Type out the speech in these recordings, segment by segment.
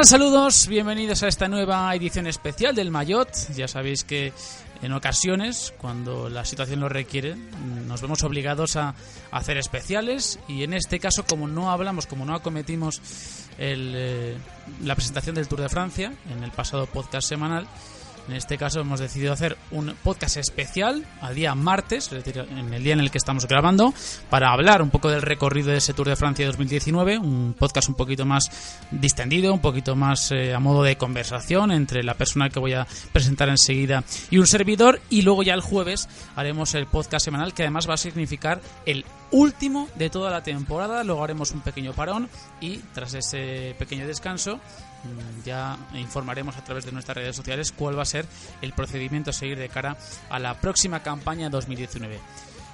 Saludos, bienvenidos a esta nueva edición especial del Mayot. Ya sabéis que en ocasiones, cuando la situación lo requiere, nos vemos obligados a hacer especiales y en este caso, como no hablamos, como no acometimos el, la presentación del Tour de Francia en el pasado podcast semanal, en este caso hemos decidido hacer un podcast especial al día martes, en el día en el que estamos grabando, para hablar un poco del recorrido de ese Tour de Francia 2019, un podcast un poquito más distendido, un poquito más eh, a modo de conversación entre la persona que voy a presentar enseguida y un servidor, y luego ya el jueves haremos el podcast semanal que además va a significar el último de toda la temporada, luego haremos un pequeño parón y tras ese pequeño descanso ya informaremos a través de nuestras redes sociales cuál va a ser el procedimiento a seguir de cara a la próxima campaña 2019.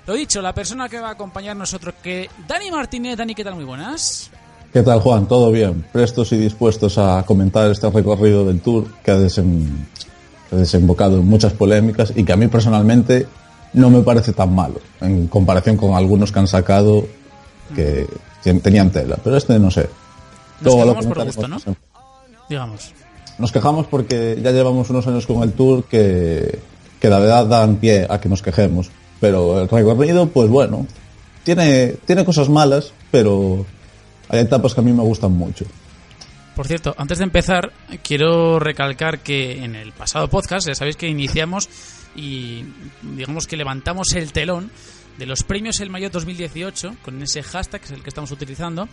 Lo dicho, la persona que va a acompañar nosotros que Dani Martínez. Dani, ¿qué tal? Muy buenas. ¿Qué tal, Juan? ¿Todo bien? Prestos y dispuestos a comentar este recorrido del Tour que ha, desembocado en muchas polémicas y que a mí personalmente no me parece tan malo en comparación con algunos que han sacado que tenían tela. Pero este no sé. Nos por gusto, ¿no? Digamos. Nos quejamos porque ya llevamos unos años con el Tour que, que la verdad dan pie a que nos quejemos. Pero el recorrido, pues bueno, tiene, tiene cosas malas, pero hay etapas que a mí me gustan mucho. Por cierto, antes de empezar, quiero recalcar que en el pasado podcast, ya sabéis que iniciamos y digamos que levantamos el telón de los premios El Mayo 2018 con ese hashtag que es el que estamos utilizando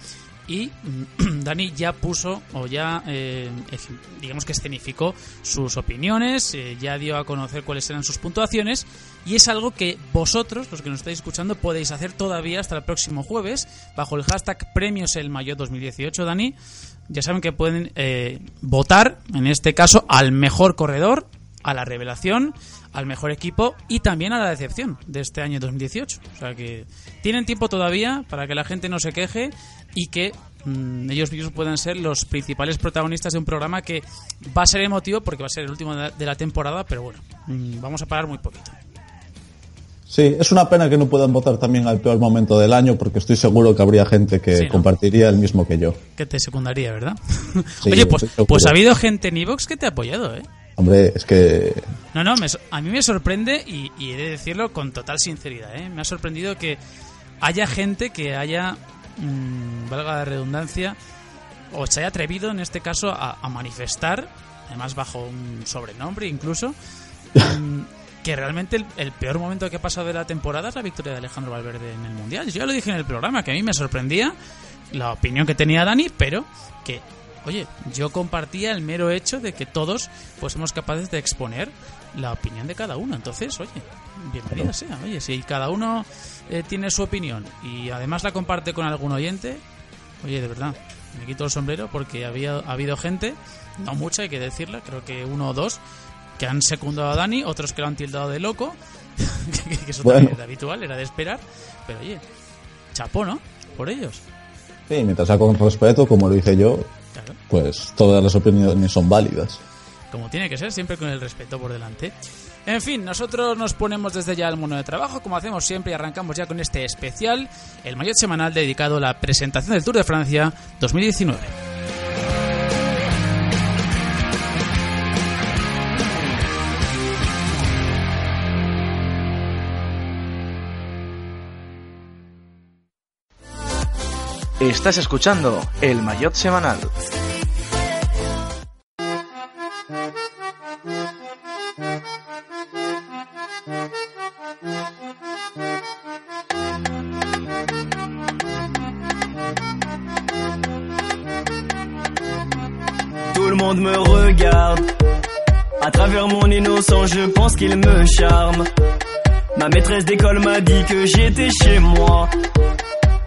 y Dani ya puso o ya eh, digamos que escenificó sus opiniones, eh, ya dio a conocer cuáles eran sus puntuaciones y es algo que vosotros, los que nos estáis escuchando, podéis hacer todavía hasta el próximo jueves bajo el hashtag Premios El Mayo 2018, Dani. Ya saben que pueden eh, votar, en este caso, al mejor corredor, a la revelación, al mejor equipo y también a la decepción de este año 2018. O sea que tienen tiempo todavía para que la gente no se queje y que mm, ellos mismos puedan ser los principales protagonistas de un programa que va a ser emotivo porque va a ser el último de la temporada, pero bueno, mm, vamos a parar muy poquito. Sí, es una pena que no puedan votar también al peor momento del año porque estoy seguro que habría gente que compartiría el mismo que yo. Que te secundaría, ¿verdad? Oye, pues, pues ha habido gente en Evox que te ha apoyado, ¿eh? Hombre, es que... No, no, a mí me sorprende y, he de decirlo con total sinceridad. ¿eh? Me ha sorprendido que haya gente que haya, mmm, valga la redundancia, o se haya atrevido en este caso a, manifestar, además bajo un sobrenombre incluso, mm, que realmente el, peor momento que ha pasado de la temporada es la victoria de Alejandro Valverde en el Mundial. Yo ya lo dije en el programa, que a mí me sorprendía la opinión que tenía Dani, pero que oye, yo compartía el mero hecho de que todos fuésemos capaces de exponer la opinión de cada uno. Entonces, oye, bienvenida sea. Oye, si cada uno eh, tiene su opinión y además la comparte con algún oyente, oye, de verdad, me quito el sombrero porque había ha habido gente, no mucha, hay que decirla, creo que uno o dos, que han secundado a Dani, otros que lo han tildado de loco, que, eso también era habitual, era de esperar, pero oye, chapó, ¿no? Por ellos. Sí, mientras sea con respeto, como lo dije yo, pues todas las opiniones son válidas. Como tiene que ser, siempre con el respeto por delante. En fin, nosotros nos ponemos desde ya al mundo de trabajo, como hacemos siempre, y arrancamos ya con este especial, el mayor semanal dedicado a la presentación del Tour de Francia 2019. Estás escuchando el Maillot Semanal. Me regarde. À travers mon innocent, je pense qu'il me charme. Ma maîtresse d'école m'a dit que j'étais chez moi.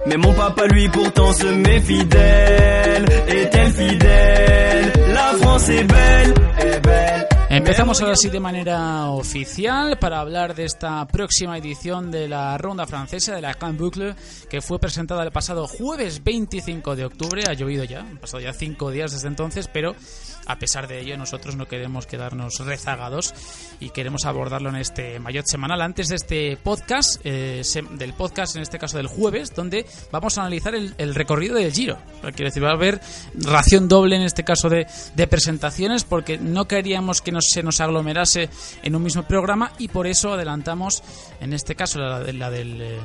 Mais mon papa, lui, pourtant se met fidèle. Est-elle fidèle? La France est belle, est belle. Empezamos ahora sí de manera oficial para hablar de esta próxima edición de la ronda francesa de la Grand Boucle que fue presentada el pasado jueves 25 de octubre. Ha llovido ya, han pasado ya cinco días desde entonces, pero a pesar de ello nosotros no queremos quedarnos rezagados y queremos abordarlo en este mayor semanal antes de este podcast, eh, del podcast en este caso del jueves, donde vamos a analizar el, el recorrido del Giro. Quiero decir, va a haber ración doble en este caso de, de presentaciones porque no queríamos que nos, se nos aglomerase en un mismo programa y por eso adelantamos en este caso la, del, eh,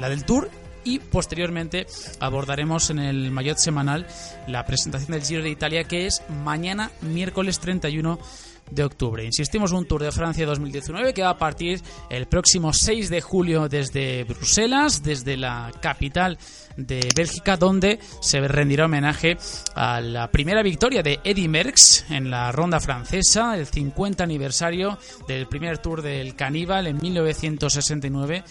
la del Tour y posteriormente abordaremos en el Mayotte semanal la presentación del Giro de Italia que es mañana miércoles 31 de octubre. Insistimos, un Tour de Francia 2019 que va a partir el próximo 6 de julio desde Bruselas, desde la capital de Bélgica, donde se rendirá homenaje a la primera victoria de Eddy Merckx en la ronda francesa, el 50 aniversario del primer Tour del Caníbal en 1969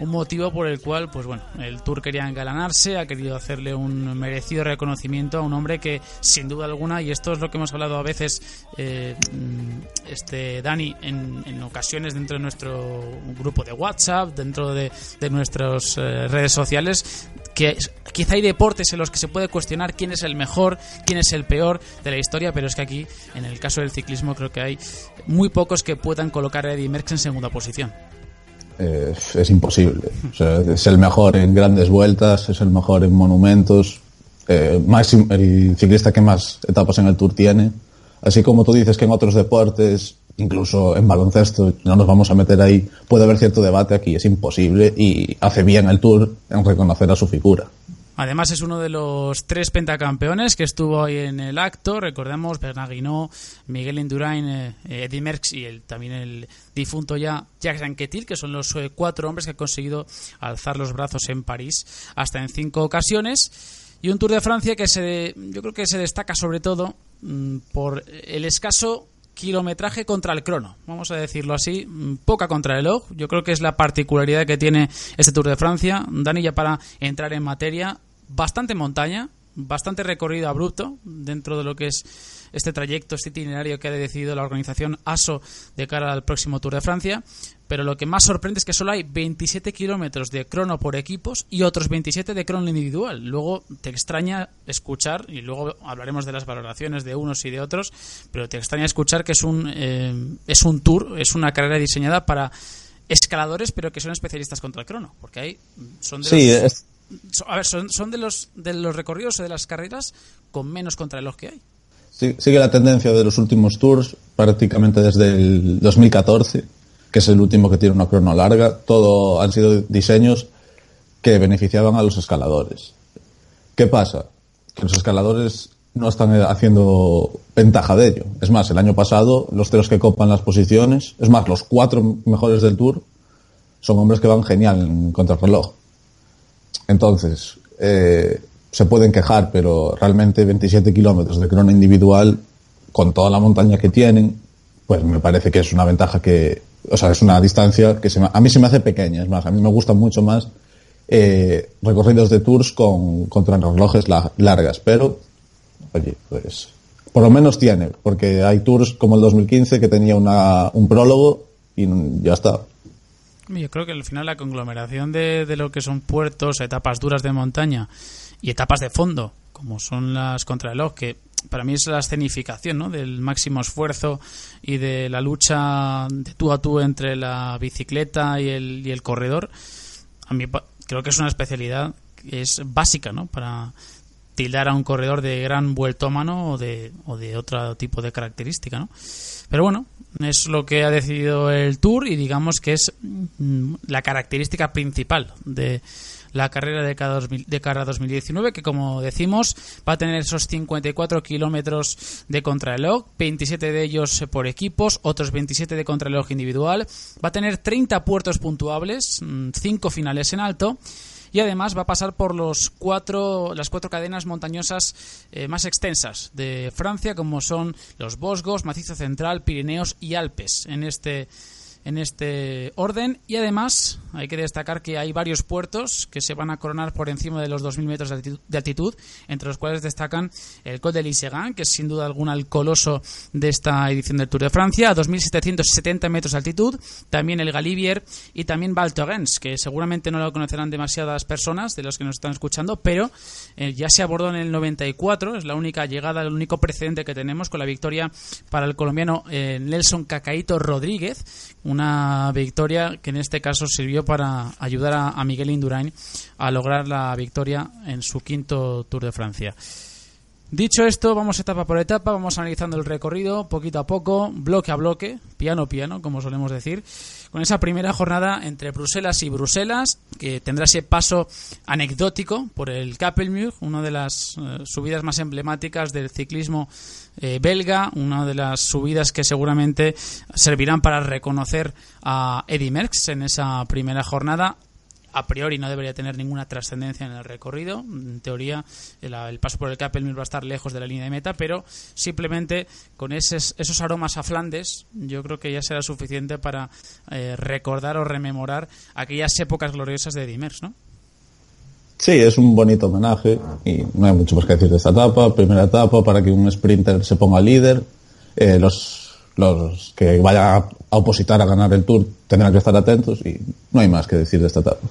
un motivo por el cual, pues bueno, el Tour quería engalanarse, ha querido hacerle un merecido reconocimiento a un hombre que, sin duda alguna, y esto es lo que hemos hablado a veces, eh, este Dani, en, ocasiones dentro de nuestro grupo de WhatsApp, dentro de, nuestras eh, redes sociales, que quizá hay deportes en los que se puede cuestionar quién es el mejor, quién es el peor de la historia, pero es que aquí, en el caso del ciclismo, creo que hay muy pocos que puedan colocar a Eddie Merckx en segunda posición. Es imposible. Es el mejor en grandes vueltas, es el mejor en monumentos, eh, más, el ciclista que más etapas en el Tour tiene. Así como tú dices que en otros deportes, incluso en baloncesto, no nos vamos a meter ahí, puede haber cierto debate aquí, es imposible y hace bien el Tour en reconocer a su figura. Además es uno de los tres pentacampeones que estuvo ahí en el acto. Recordemos Bernard Guinot, Miguel Indurain, eh, Eddy Merckx y el, también el difunto ya Jacques Anquetil, que son los eh, cuatro hombres que han conseguido alzar los brazos en París hasta en cinco ocasiones. Y un Tour de Francia que se, yo creo que se destaca sobre todo mmm, por el escaso kilometraje contra el crono, vamos a decirlo así, poca contrarreloj. Yo creo que es la particularidad que tiene este Tour de Francia. Dani, ya para entrar en materia, bastante montaña, bastante recorrido abrupto dentro de lo que es este trayecto, este itinerario que ha decidido la organización ASO de cara al próximo Tour de Francia. Pero lo que más sorprende es que solo hay 27 kilómetros de crono por equipos y otros 27 de crono individual. Luego te extraña escuchar, y luego hablaremos de las valoraciones de unos y de otros, pero te extraña escuchar que es un, eh, es un tour, es una carrera diseñada para escaladores, pero que son especialistas contra el crono. Porque hay, son de sí, los, es... a ver, son, son de los de los recorridos o de las carreras con menos contrarreloj que hay. Sí, sigue la tendencia de los últimos tours, prácticamente desde el 2014, que es el último que tiene una crono larga. Todo han sido diseños que beneficiaban a los escaladores. ¿Qué pasa? Que los escaladores no están haciendo ventaja de ello. Es más, el año pasado, los tres que copan las posiciones, es más, los cuatro mejores del Tour, son hombres que van genial en contrarreloj. Entonces, eh, se pueden quejar, pero realmente 27 kilómetros de crono individual, con toda la montaña que tienen, pues me parece que es una ventaja que, o sea, es una distancia que se me, a mí se me hace pequeña. Es más, a mí me gustan mucho más eh, recorridos de tours con la, largas, pero, oye, pues, por lo menos tiene, porque hay tours como el 2015 que tenía un prólogo y ya está. Yo creo que al final la conglomeración de, de lo que son puertos, etapas duras de montaña y etapas de fondo, como son las contrarreloj, que para mí es la escenificación ¿no? del máximo esfuerzo y de la lucha de tú a tú entre la bicicleta y el, y el corredor. A mí creo que es una especialidad que es básica ¿no? para tildar a un corredor de gran vueltómano o de, o de otro tipo de característica. ¿no? Pero bueno, es lo que ha decidido el Tour y digamos que es la característica principal de, la carrera de cara, de cara 2019, que como decimos va a tener esos 54 kilómetros de contrarreloj, 27 de ellos por equipos, otros 27 de contrarreloj individual, va a tener 30 puertos puntuables, 5 mm, finales en alto y además va a pasar por los cuatro, las cuatro cadenas montañosas eh, más extensas de Francia, como son los Bosgos, Macizo Central, Pirineos y Alpes. En este en este orden. Y además hay que destacar que hay varios puertos que se van a coronar por encima de los 2.000 metros de altitud, entre los cuales destacan el Col de Lisegan, que es sin duda alguna el coloso de esta edición del Tour de Francia, a 2.770 metros de altitud, también el Galibier y también Val que seguramente no lo conocerán demasiadas personas de los que nos están escuchando, pero eh, ya se abordó en el 94, es la única llegada, el único precedente que tenemos con la victoria para el colombiano eh, Nelson Cacaito Rodríguez, una victoria que en este caso sirvió para ayudar a, Miguel Indurain a lograr la victoria en su quinto Tour de Francia. Dicho esto, vamos etapa por etapa, vamos analizando el recorrido poquito a poco, bloque a bloque, piano a piano, como solemos decir, con esa primera jornada entre Bruselas y Bruselas, que tendrá ese paso anecdótico por el Kappelmuur, una de las eh, subidas más emblemáticas del ciclismo eh, belga, una de las subidas que seguramente servirán para reconocer a Eddy Merckx en esa primera jornada a priori no debería tener ninguna trascendencia en el recorrido. En teoría, el, paso por el Capelmir va a estar lejos de la línea de meta, pero simplemente con esos, esos aromas a Flandes, yo creo que ya será suficiente para eh, recordar o rememorar aquellas épocas gloriosas de Dimers, ¿no? Sí, es un bonito homenaje y no hay mucho más que decir de esta etapa. Primera etapa para que un sprinter se ponga líder. Eh, los, los que vayan a, opositar a ganar el Tour tendrán que estar atentos y no hay más que decir de esta etapa.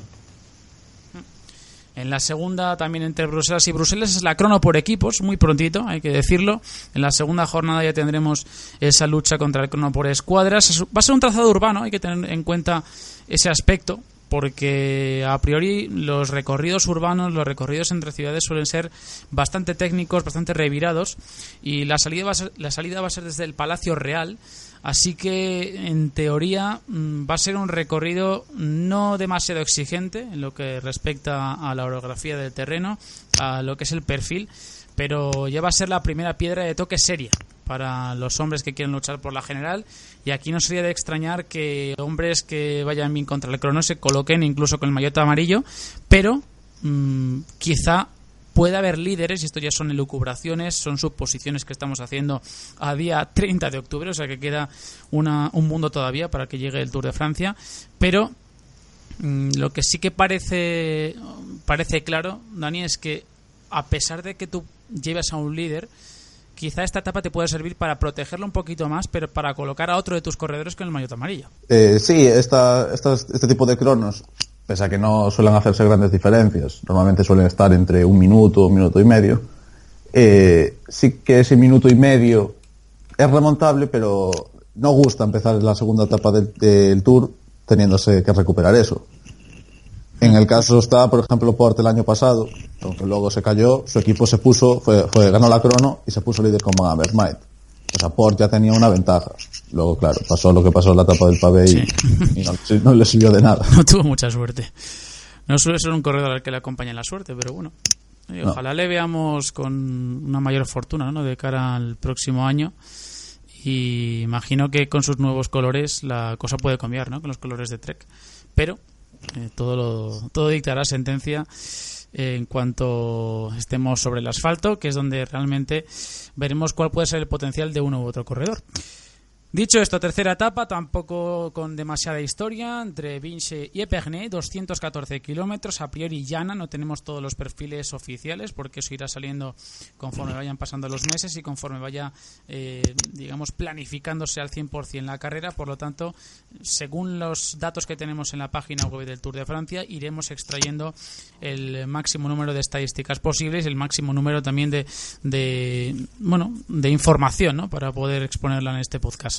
En la segunda, también entre Bruselas y Bruselas, es la crono por equipos, muy prontito, hay que decirlo. En la segunda jornada ya tendremos esa lucha contra el crono por escuadras. Va a ser un trazado urbano, hay que tener en cuenta ese aspecto, porque a priori los recorridos urbanos, los recorridos entre ciudades suelen ser bastante técnicos, bastante revirados, y la salida va a ser, la salida va a ser desde el Palacio Real Así que, en teoría, mm, va a ser un recorrido no demasiado exigente en lo que respecta a la orografía del terreno, a lo que es el perfil, pero ya va a ser la primera piedra de toque seria para los hombres que quieren luchar por la general. Y aquí no sería de extrañar que hombres que vayan bien contra el crono se coloquen incluso con el maillot amarillo, pero mm, quizá puede haber líderes, y esto ya son elucubraciones, son suposiciones que estamos haciendo a día 30 de octubre, o sea que queda una, un mundo todavía para que llegue el Tour de Francia, pero mm, lo que sí que parece, parece claro, Dani, es que a pesar de que tú lleves a un líder, quizá esta etapa te pueda servir para protegerlo un poquito más, pero para colocar a otro de tus corredores con el maillot amarillo. Eh, sí, esta, este tipo de cronos pese a que no suelen hacerse grandes diferencias, normalmente suelen estar entre un minuto, un minuto y medio, eh, sí que ese minuto y medio es remontable, pero no gusta empezar la segunda etapa del, Tour teniéndose que recuperar eso. En el caso está, por ejemplo, Porte el año pasado, aunque luego se cayó, su equipo se puso, fue, fue ganó la crono y se puso líder con Van o sea, Port ya tenía una ventaja. Luego, claro, pasó lo que pasó en la etapa del pavé y, no, le sirvió de nada. No tuvo mucha suerte. No suele ser un corredor al que le acompañe la suerte, pero bueno. Ojalá le veamos con una mayor fortuna ¿no? de cara al próximo año. Y imagino que con sus nuevos colores la cosa puede cambiar, ¿no? Con los colores de Trek. Pero eh, todo, lo, todo dictará sentencia en cuanto estemos sobre el asfalto, que es donde realmente veremos cuál puede ser el potencial de uno u otro corredor. Dicho esto, tercera etapa, tampoco con demasiada historia, entre Vinche y Epernay, 214 kilómetros, a priori llana, no tenemos todos los perfiles oficiales, porque eso irá saliendo conforme vayan pasando los meses y conforme vaya, eh, digamos, planificándose al 100% la carrera, por lo tanto, según los datos que tenemos en la página web del Tour de Francia, iremos extrayendo el máximo número de estadísticas posibles, el máximo número también de, de bueno, de información, ¿no?, para poder exponerla en este podcast.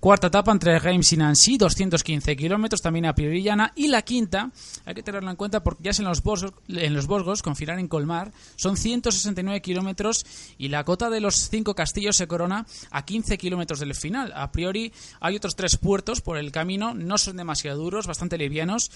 Cuarta etapa entre Reims y Nancy, 215 kilómetros, también a llana. Y la quinta, hay que tenerlo en cuenta porque ya es en los, Bosgos, en los Bosgos, con final en Colmar, son 169 kilómetros y la cota de los cinco castillos se corona a 15 kilómetros del final. A priori hay otros tres puertos por el camino, no son demasiado duros, bastante livianos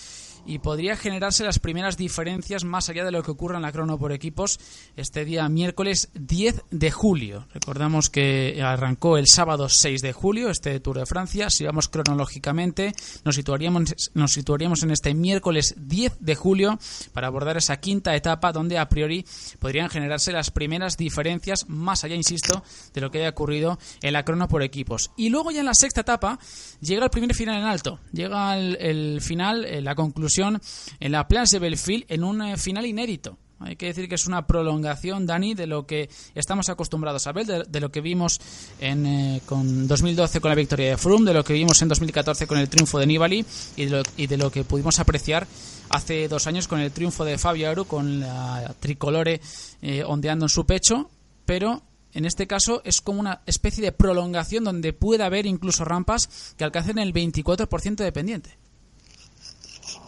y podría generarse las primeras diferencias más allá de lo que ocurra en la crono por equipos este día miércoles 10 de julio. Recordamos que arrancó el sábado 6 de julio este Tour de Francia. Si vamos cronológicamente, nos situaríamos, nos situaríamos en este miércoles 10 de julio para abordar esa quinta etapa donde a priori podrían generarse las primeras diferencias más allá, insisto, de lo que haya ocurrido en la crono por equipos. Y luego ya en la sexta etapa llega el primer final en alto. Llega el, final, eh, la conclusión en la Place de Belleville en un eh, final inédito. Hay que decir que es una prolongación, Dani, de lo que estamos acostumbrados a ver, de, lo que vimos en eh, con 2012 con la victoria de Froome, de lo que vimos en 2014 con el triunfo de Nibali y de lo, y de lo que pudimos apreciar hace dos años con el triunfo de Fabio Aru, con la tricolore eh, ondeando en su pecho, pero en este caso es como una especie de prolongación donde puede haber incluso rampas que alcancen el 24% de pendiente.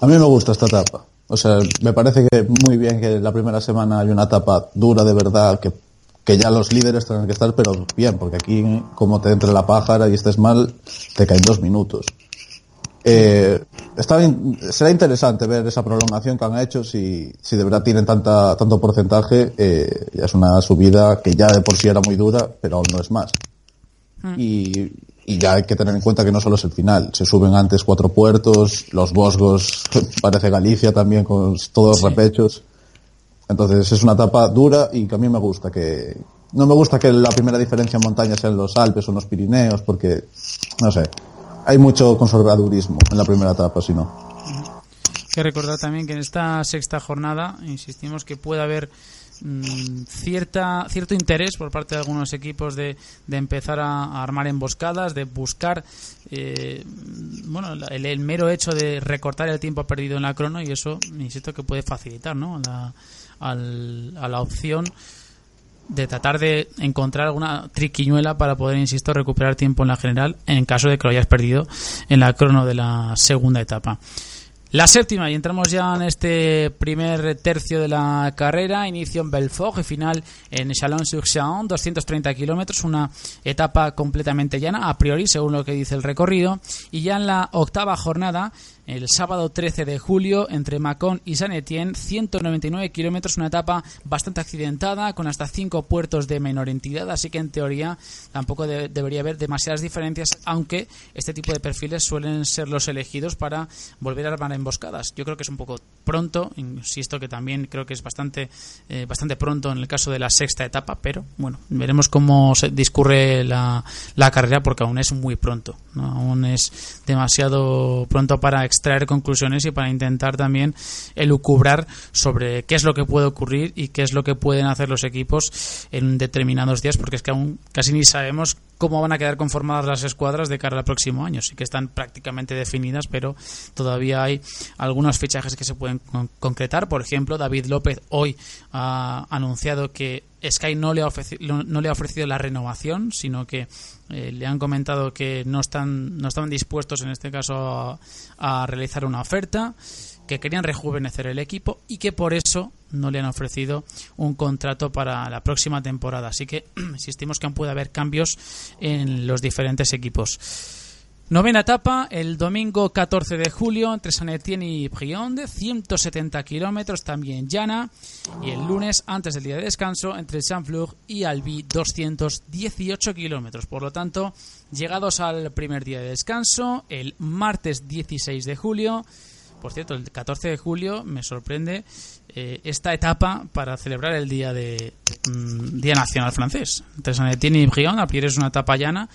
A mí me gusta esta etapa. O sea, me parece que muy bien que la primera semana hay una etapa dura de verdad, que, que ya los líderes tengan que estar, pero bien, porque aquí, como te entre la pájara y estés mal, te caen dos minutos. Eh, está será interesante ver esa prolongación que han hecho, si, si de verdad tienen tanta, tanto porcentaje, eh, ya es una subida que ya de por sí era muy dura, pero aún no es más. Hmm. Y, y ya hay que tener en cuenta que no solo es el final, se suben antes cuatro puertos, los Bosgos, parece Galicia también con todos los repechos. Entonces es una etapa dura y que a mí me gusta que no me gusta que la primera diferencia en montaña sean los Alpes o los Pirineos porque no sé, hay mucho conservadurismo en la primera etapa, si no. Hay que recordar también que en esta sexta jornada insistimos que puede haber Mm, cierta cierto interés por parte de algunos equipos de, de empezar a, armar emboscadas, de buscar eh, bueno el, mero hecho de recortar el tiempo perdido en la crono y eso insisto que puede facilitar ¿no? la, a la opción de tratar de encontrar alguna triquiñuela para poder, insisto, recuperar tiempo en la general en caso de que lo hayas perdido en la crono de la segunda etapa. La séptima, y entramos ya en este primer tercio de la carrera, inicio en Belfort y final en Chalon-sur-Saône, 230 kilómetros, una etapa completamente llana, a priori, según lo que dice el recorrido, y ya en la octava jornada, el sábado 13 de julio entre Macón y San Etienne, 199 kilómetros, una etapa bastante accidentada, con hasta cinco puertos de menor entidad, así que en teoría tampoco debería haber demasiadas diferencias, aunque este tipo de perfiles suelen ser los elegidos para volver a armar emboscadas. Yo creo que es un poco pronto, insisto que también creo que es bastante, eh, bastante pronto en el caso de la sexta etapa, pero bueno, veremos cómo se discurre la, la carrera porque aún es muy pronto, aún es demasiado pronto para extraer conclusiones y para intentar también elucubrar sobre qué es lo que puede ocurrir y qué es lo que pueden hacer los equipos en determinados días, porque es que aún casi ni sabemos cómo van a quedar conformadas las escuadras de cara al próximo año. Sí que están prácticamente definidas, pero todavía hay algunos fichajes que se pueden concretar. Por ejemplo, David López hoy ha anunciado que Sky no le ha ofrecido, no le ha ofrecido la renovación, sino que eh, le han comentado que no están no estaban dispuestos en este caso a, realizar una oferta que querían rejuvenecer el equipo y que por eso no le han ofrecido un contrato para la próxima temporada. Así que insistimos que aún puede haber cambios en los diferentes equipos. Novena etapa, el domingo 14 de julio entre San Etienne y Brionde, 170 kilómetros, también llana. Y el lunes, antes del día de descanso, entre Saint-Flour y Albi, 218 kilómetros. Por lo tanto, llegados al primer día de descanso, el martes 16 de julio. Por cierto, el 14 de julio me sorprende eh, esta etapa para celebrar el día de mm, Día Nacional Francés. Entre San Etienne y Brion, es una etapa llana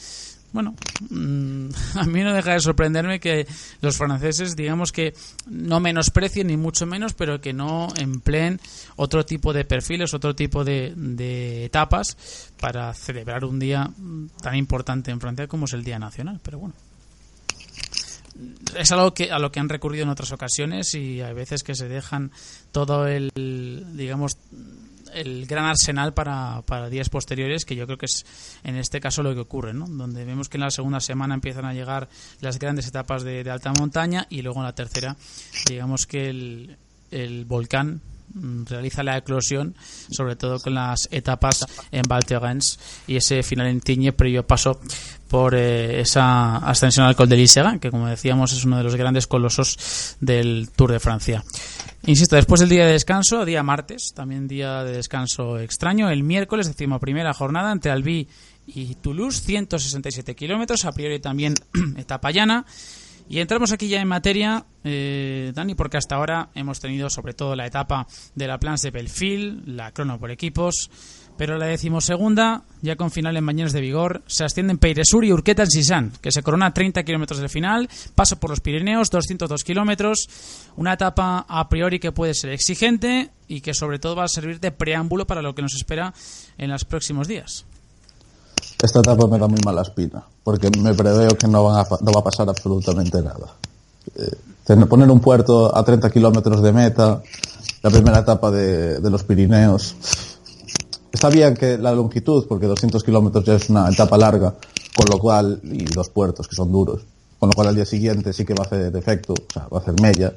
bueno, mm, a mí no deja de sorprenderme que los franceses, digamos que no menosprecien ni mucho menos, pero que no empleen otro tipo de perfiles, otro tipo de, de etapas para celebrar un día tan importante en Francia como es el Día Nacional. Pero bueno, es algo que a lo que han recurrido en otras ocasiones y hay veces que se dejan todo el, digamos, el gran arsenal para, para días posteriores, que yo creo que es en este caso lo que ocurre, ¿no? Donde vemos que en la segunda semana empiezan a llegar las grandes etapas de, alta montaña y luego en la tercera, digamos que el, el volcán realiza la eclosión, sobre todo con las etapas en Val Thorens y ese final en Tiñe, previo paso por eh, esa ascensión al Col de l'Isega, que como decíamos es uno de los grandes colosos del Tour de Francia. Insisto, después del día de descanso, día martes, también día de descanso extraño, el miércoles, decimos primera jornada entre Albi y Toulouse, 167 kilómetros, a priori también etapa llana. Y entramos aquí ya en materia, eh, Dani, porque hasta ahora hemos tenido sobre todo la etapa de la Plans de Belfield, la crono por equipos, pero la decimosegunda, ya con final en Bañeros de Vigor, se ascienden Peiresur y Urqueta en Sisan, que se corona a 30 kilómetros del final, paso por los Pirineos, 202 kilómetros, una etapa a priori que puede ser exigente y que sobre todo va a servir de preámbulo para lo que nos espera en los próximos días. Esta etapa me da muy mala espina, porque me preveo que no, van a, no va a pasar absolutamente nada. Eh, poner un puerto a 30 kilómetros de meta, la primera etapa de los Pirineos. Está bien que la longitud, porque 200 kilómetros ya es una etapa larga, con lo cual, y dos puertos que son duros, con lo cual al día siguiente sí que va a hacer efecto, o sea, va a hacer mella.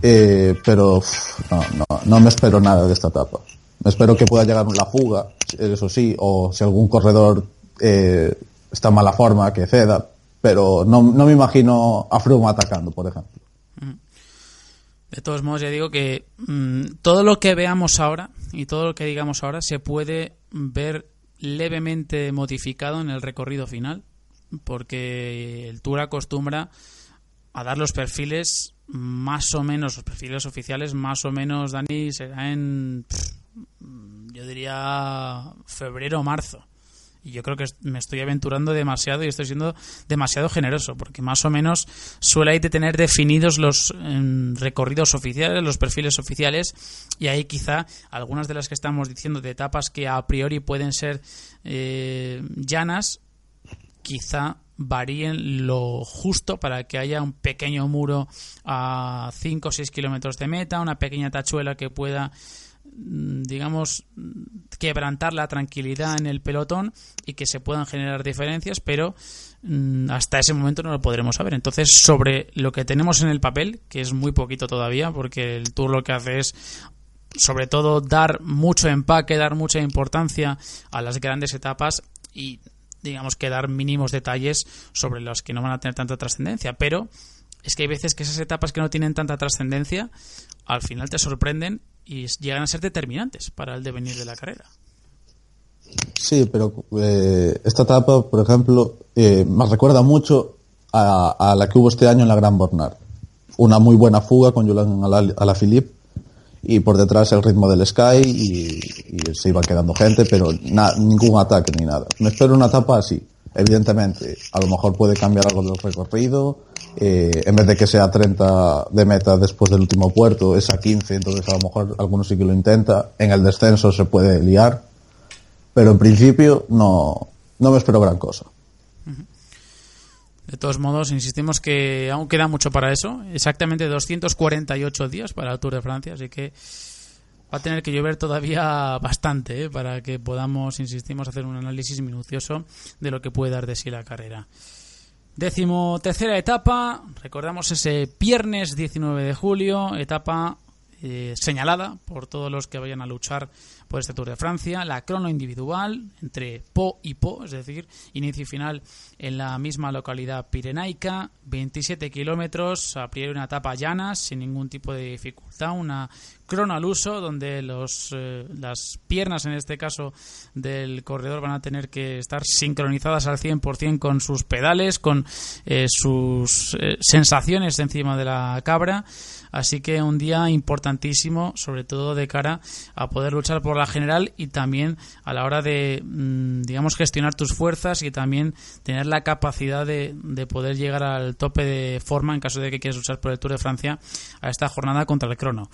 Eh, pero no, no, no me espero nada de esta etapa. Me espero que pueda llegar la fuga, eso sí, o si algún corredor eh, está en mala forma, que ceda, pero no, no me imagino a Froome atacando, por ejemplo. De todos modos, ya digo que mm, todo lo que veamos ahora y todo lo que digamos ahora se puede ver levemente modificado en el recorrido final, porque el Tour acostumbra a dar los perfiles más o menos, los perfiles oficiales más o menos, Dani, será en, yo diría, febrero o marzo. Yo creo que me estoy aventurando demasiado y estoy siendo demasiado generoso, porque más o menos suele ahí tener definidos los em, recorridos oficiales, los perfiles oficiales, y ahí quizá algunas de las que estamos diciendo de etapas que a priori pueden ser eh, llanas, quizá varíen lo justo para que haya un pequeño muro a 5 o 6 kilómetros de meta, una pequeña tachuela que pueda digamos mm, quebrantar la tranquilidad en el pelotón y que se puedan generar diferencias pero mm, hasta ese momento no lo podremos saber. Entonces sobre lo que tenemos en el papel que es muy poquito todavía porque el tour lo que hace es sobre todo dar mucho empaque, dar mucha importancia a las grandes etapas y digamos que dar mínimos detalles sobre los que no van a tener tanta trascendencia, pero es que hay veces que esas etapas que no tienen tanta trascendencia al final te sorprenden y llegan a ser determinantes para el devenir de la carrera. Sí, pero eh, esta etapa, por ejemplo, eh, me recuerda mucho a, la que hubo este año en la Gran Bornard. Una muy buena fuga con Julian Ala- Alaphilippe y por detrás el ritmo del Sky y, se iba quedando gente, pero ningún ataque ni nada. Me espero una etapa así. Evidentemente, a lo mejor puede cambiar algo del recorrido. eh, en vez de que sea 30 de meta después del último puerto, es a 15, entonces a lo mejor algunos sí que lo intenta. En el descenso se puede liar pero en principio no, no me espero gran cosa. De todos modos, insistimos que aún queda mucho para eso. Exactamente 248 días para el Tour de Francia, así que va a tener que llover todavía bastante ¿eh? para que podamos, insistimos, hacer un análisis minucioso de lo que puede dar de sí la carrera. Décimo tercera etapa, recordamos ese viernes 19 de julio, etapa eh, señalada por todos los que vayan a luchar por este Tour de Francia, la crono individual entre Po y Po, es decir, inicio y final en la misma localidad pirenaica, 27 kilómetros, a priori una etapa llana, sin ningún tipo de dificultad, una crono al uso, donde los, eh, las piernas, en este caso, del corredor van a tener que estar sincronizadas al 100% con sus pedales, con eh, sus eh, sensaciones encima de la cabra. Así que un día importantísimo, sobre todo de cara a poder luchar por la general y también a la hora de, mm, digamos, gestionar tus fuerzas y también tener la capacidad de, de poder llegar al tope de forma en caso de que quieras luchar por el Tour de Francia a esta jornada contra el crono.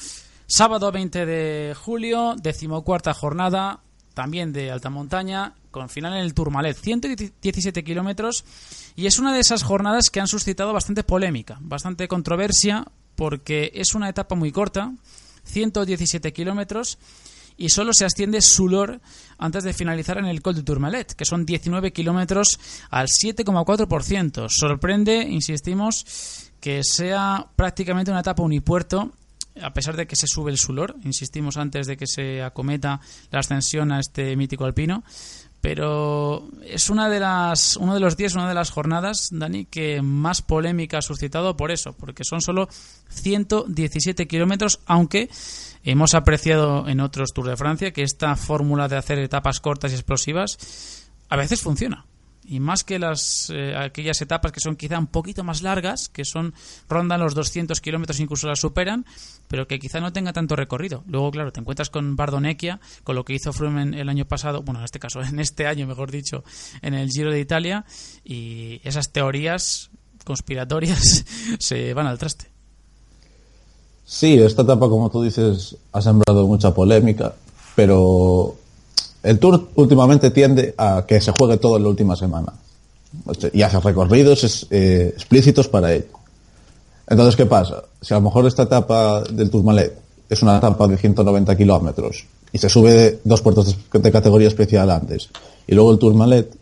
Sábado 20 de julio, decimocuarta jornada, también de alta montaña, con final en el Tourmalet, 117 kilómetros, y es una de esas jornadas que han suscitado bastante polémica, bastante controversia, porque es una etapa muy corta, 117 kilómetros, y solo se asciende Sulor antes de finalizar en el Col de Tourmalet, que son 19 kilómetros al 7,4%. Sorprende, insistimos, que sea prácticamente una etapa unipuerto a pesar de que se sube el Sulor, insistimos antes de que se acometa la ascensión a este mítico alpino, pero es una de las, uno de los días, una de las jornadas, Dani, que más polémica ha suscitado por eso, porque son solo 117 kilómetros, aunque hemos apreciado en otros Tours de Francia que esta fórmula de hacer etapas cortas y explosivas a veces funciona. Y más que las eh, aquellas etapas que son quizá un poquito más largas, que son rondan los 200 kilómetros, incluso las superan, pero que quizá no tenga tanto recorrido. Luego, claro, te encuentras con Bardonecchia, con lo que hizo Froome el año pasado, bueno, en este caso, en este año, mejor dicho, en el Giro de Italia, y esas teorías conspiratorias se van al traste. Sí, esta etapa, como tú dices, ha sembrado mucha polémica, pero el Tour últimamente tiende a que se juegue todo en la última semana y hace recorridos eh, explícitos para ello. Entonces, ¿qué pasa? Si a lo mejor esta etapa del Tourmalet es una etapa de 190 kilómetros y se sube dos puertos de, categoría especial antes y luego el Tourmalet,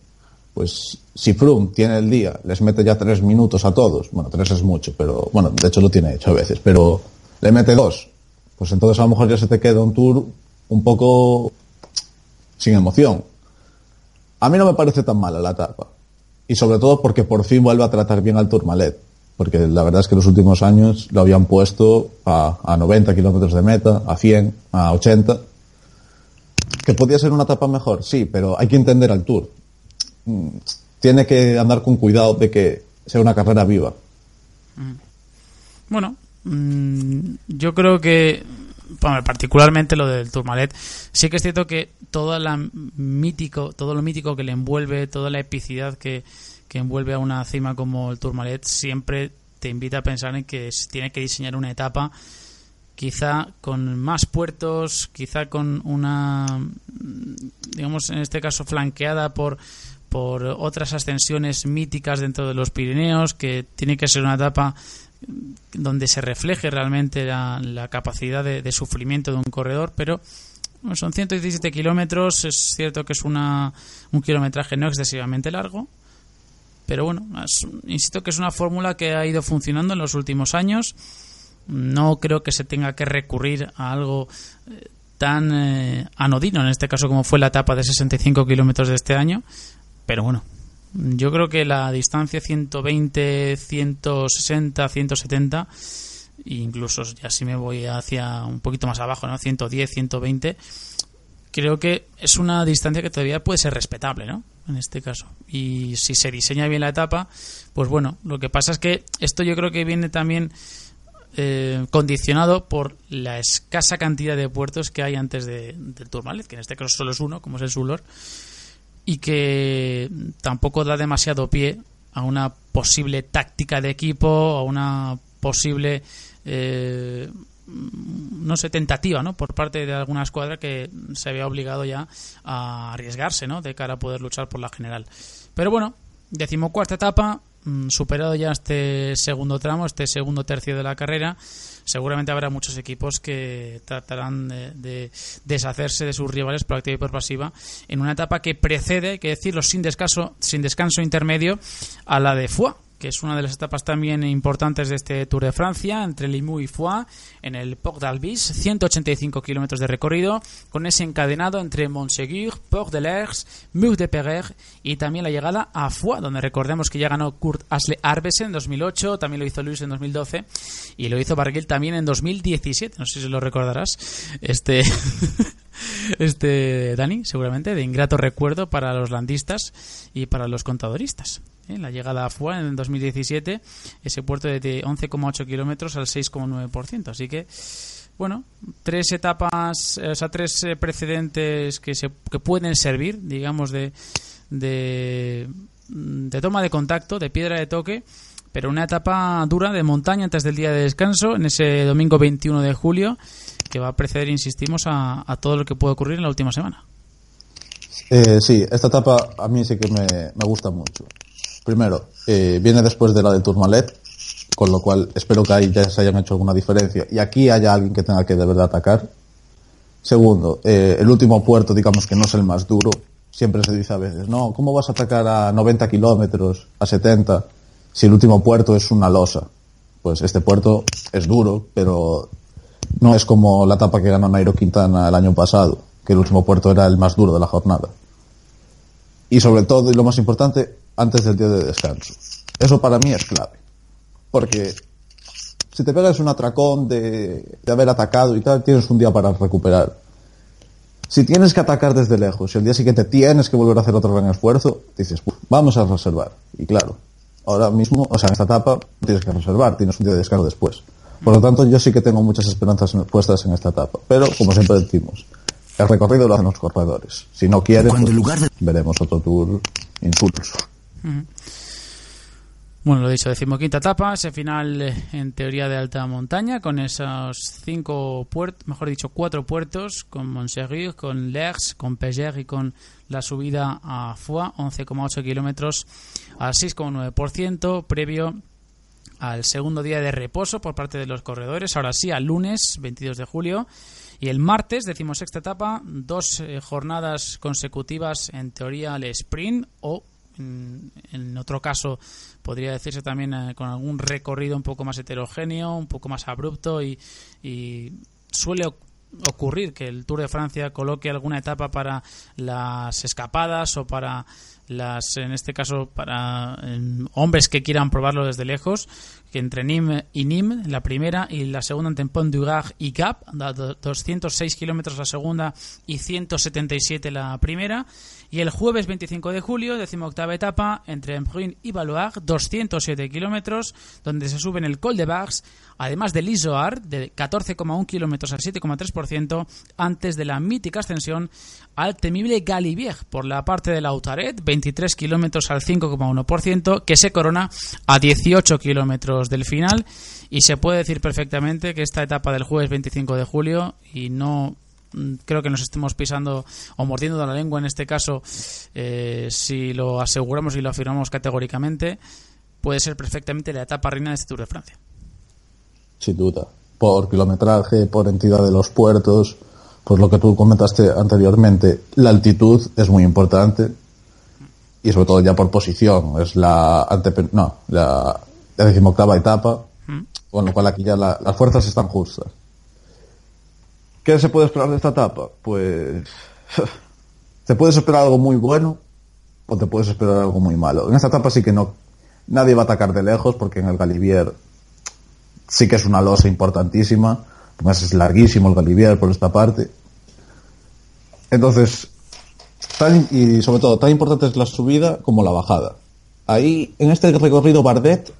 pues si Froome tiene el día, les mete ya tres minutos a todos, bueno, tres es mucho, pero bueno, de hecho lo tiene hecho a veces, pero le mete dos, pues entonces a lo mejor ya se te queda un Tour un poco sin emoción. A mí no me parece tan mala la etapa. Y sobre todo porque por fin vuelve a tratar bien al Tourmalet. Porque la verdad es que los últimos años lo habían puesto a, a 90 kilómetros de meta, a 100, a 80. ¿Que podía ser una etapa mejor? Sí, pero hay que entender al Tour. Mm, tiene que andar con cuidado de que sea una carrera viva. Mm. Bueno, mm, yo creo que particularmente lo del Tourmalet, sí que es cierto que todo, la mítico, todo lo mítico que le envuelve, toda la epicidad que, envuelve a una cima como el Tourmalet, siempre te invita a pensar en que tiene que diseñar una etapa quizá con más puertos, quizá con una, digamos, en este caso flanqueada por por otras ascensiones míticas dentro de los Pirineos, que tiene que ser una etapa donde se refleje realmente la, capacidad de, sufrimiento de un corredor, pero son 117 kilómetros, es cierto que es una, un kilometraje no excesivamente largo, pero bueno, insisto que es una fórmula que ha ido funcionando en los últimos años, no creo que se tenga que recurrir a algo eh, tan eh, anodino, en este caso como fue la etapa de 65 kilómetros de este año, pero bueno, yo creo que la distancia 120, 160, 170, incluso ya si me voy hacia un poquito más abajo, ¿no? 110, 120, creo que es una distancia que todavía puede ser respetable, ¿no? En este caso. Y si se diseña bien la etapa, pues bueno, lo que pasa es que esto yo creo que viene también eh, condicionado por la escasa cantidad de puertos que hay antes de, del Tourmalet, que en este caso solo es uno, como es el Sulor y que tampoco da demasiado pie a una posible táctica de equipo, a una posible eh, no sé, tentativa, ¿no? Por parte de alguna escuadra que se había obligado ya a arriesgarse, ¿no? De cara a poder luchar por la general. Pero bueno, decimocuarta etapa, mm, superado ya este segundo tramo, este segundo tercio de la carrera, seguramente habrá muchos equipos que tratarán de, deshacerse de sus rivales por activa y por pasiva en una etapa que precede, hay que decirlo, sin descanso, sin descanso intermedio a la de Foix que es una de las etapas también importantes de este Tour de Francia, entre Limoux y Foix, en el Port d'Albis, 185 kilómetros de recorrido, con ese encadenado entre Montsegur, Port de l'Ers, Mur de Perret y también la llegada a Foix, donde recordemos que ya ganó Kurt Asle Arbesen en 2008, también lo hizo Luis en 2012 y lo hizo Barguil también en 2017, no sé si lo recordarás. Este este Dani, seguramente, de ingrato recuerdo para los landistas y para los contadoristas. ¿Eh? La llegada a Fua en 2017, ese puerto de 11,8 kilómetros al 6,9%. Así que, bueno, tres etapas, o sea, tres eh, precedentes que, se, que pueden servir, digamos, de, de, toma de contacto, de piedra de toque pero una etapa dura de montaña antes del día de descanso, en ese domingo 21 de julio, que va a preceder, insistimos, a, todo lo que puede ocurrir en la última semana. Eh, sí, esta etapa a mí sí que me, gusta mucho. Primero, eh, viene después de la del Tourmalet, con lo cual espero que ahí ya se hayan hecho alguna diferencia y aquí haya alguien que tenga que de verdad atacar. Segundo, eh, el último puerto, digamos que no es el más duro. Siempre se dice a veces, no, ¿cómo vas a atacar a 90 kilómetros, a 70, si el último puerto es una losa? Pues este puerto es duro, pero no es como la etapa que ganó Nairo Quintana el año pasado, que el último puerto era el más duro de la jornada. Y sobre todo, y lo más importante, antes del día de descanso. Eso para mí es clave. Porque si te pegas un atracón de, de haber atacado y tal, tienes un día para recuperar. Si tienes que atacar desde lejos y el día siguiente tienes que volver a hacer otro gran esfuerzo, dices, vamos a reservar. Y claro, ahora mismo, o sea, en esta etapa tienes que reservar, tienes un día de descanso después. Por lo tanto, yo sí que tengo muchas esperanzas puestas en esta etapa. Pero, como siempre decimos, el recorrido lo hacen los corredores. Si no quieren, pues, de- veremos otro tour Bueno, lo dicho, decimoquinta etapa, ese final eh, en teoría de alta montaña, con esos cinco puertos, mejor dicho, cuatro puertos, con Montserrat, con Lers, con Péger y con la subida a Foix, 11,8 kilómetros al 6,9%, previo al segundo día de reposo por parte de los corredores, ahora sí, al lunes 22 de julio. Y el martes, decimosexta etapa, dos eh, jornadas consecutivas en teoría al sprint o en otro caso podría decirse también eh, con algún recorrido un poco más heterogéneo, un poco más abrupto y, y suele oc- ocurrir que el Tour de Francia coloque alguna etapa para las escapadas o para las en este caso para eh, hombres que quieran probarlo desde lejos que entre Nîmes y Nîmes la primera y la segunda entre Pont du Gard y Gap da do- 206 kilómetros la segunda y 177 la primera y el jueves 25 de julio decimoctava etapa entre Embrun y Valois 207 kilómetros donde se suben el Col de Bags además del Isoar de 14,1 kilómetros al 7,3% antes de la mítica ascensión al temible Galibier por la parte de la Autaret 23 kilómetros al 5,1% que se corona a 18 kilómetros del final. Y se puede decir perfectamente que esta etapa del jueves 25 de julio y no creo que nos estemos pisando o mordiendo de la lengua en este caso eh, si lo aseguramos y lo afirmamos categóricamente puede ser perfectamente la etapa reina de este Tour de Francia sin duda. Por kilometraje, por entidad de los puertos, por lo que tú comentaste anteriormente, la altitud es muy importante y sobre todo ya por posición. Es la antepen- no, la, la decimoctava etapa, con lo cual aquí ya la- las fuerzas están justas. ¿Qué se puede esperar de esta etapa? Pues te puedes esperar algo muy bueno o te puedes esperar algo muy malo. En esta etapa sí que no nadie va a atacar de lejos porque en el Galibier sí que es una losa importantísima. Además es larguísimo el Galibier por esta parte. Entonces, y sobre todo, tan importante es la subida como la bajada. Ahí, en este recorrido Bardet,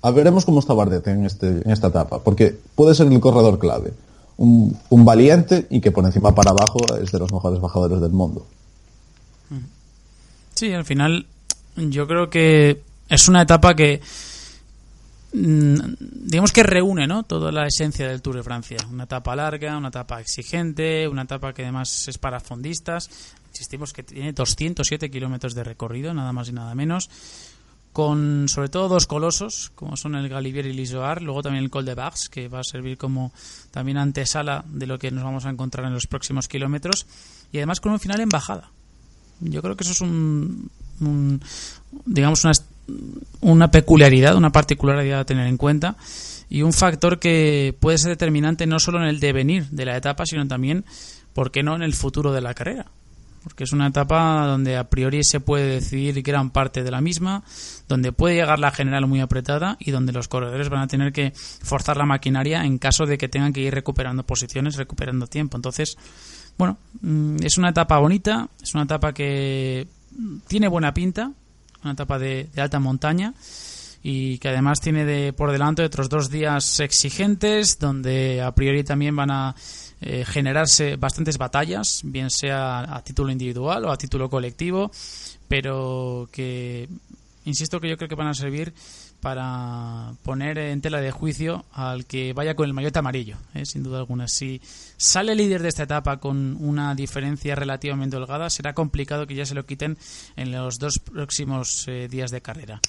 a veremos cómo está Bardet en, este, en esta etapa, porque puede ser el corredor clave. Un, un valiente y que por encima para abajo es de los mejores bajadores del mundo. Sí, al final yo creo que es una etapa que mm, digamos que reúne ¿no? toda la esencia del Tour de Francia. Una etapa larga, una etapa exigente, una etapa que además es para fondistas. Insistimos que tiene 207 kilómetros de recorrido, nada más y nada menos. Con sobre todo dos colosos, como son el Galibier y l'Isoar, luego también el Col de Bags, que va a servir como también antesala de lo que nos vamos a encontrar en los próximos kilómetros. Y además con un final en bajada. Yo creo que eso es un, un- digamos una, una peculiaridad, una particularidad a tener en cuenta y un factor que puede ser determinante no solo en el devenir de la etapa, sino también, ¿por qué no?, en el futuro de la carrera. Porque es una etapa donde a priori se puede decidir gran parte de la misma, donde puede llegar la general muy apretada y donde los corredores van a tener que forzar la maquinaria en caso de que tengan que ir recuperando posiciones, recuperando tiempo. Entonces, bueno, mm, es una etapa bonita, es una etapa que tiene buena pinta, una etapa de, de alta montaña y que además tiene de, por delante otros dos días exigentes donde a priori también van a eh, generarse bastantes batallas, bien sea a título individual o a título colectivo, pero que insisto que yo creo que van a servir para poner en tela de juicio al que vaya con el maillot amarillo, ¿eh? sin duda alguna. Si sale líder de esta etapa con una diferencia relativamente holgada, será complicado que ya se lo quiten en los dos próximos eh, días de carrera.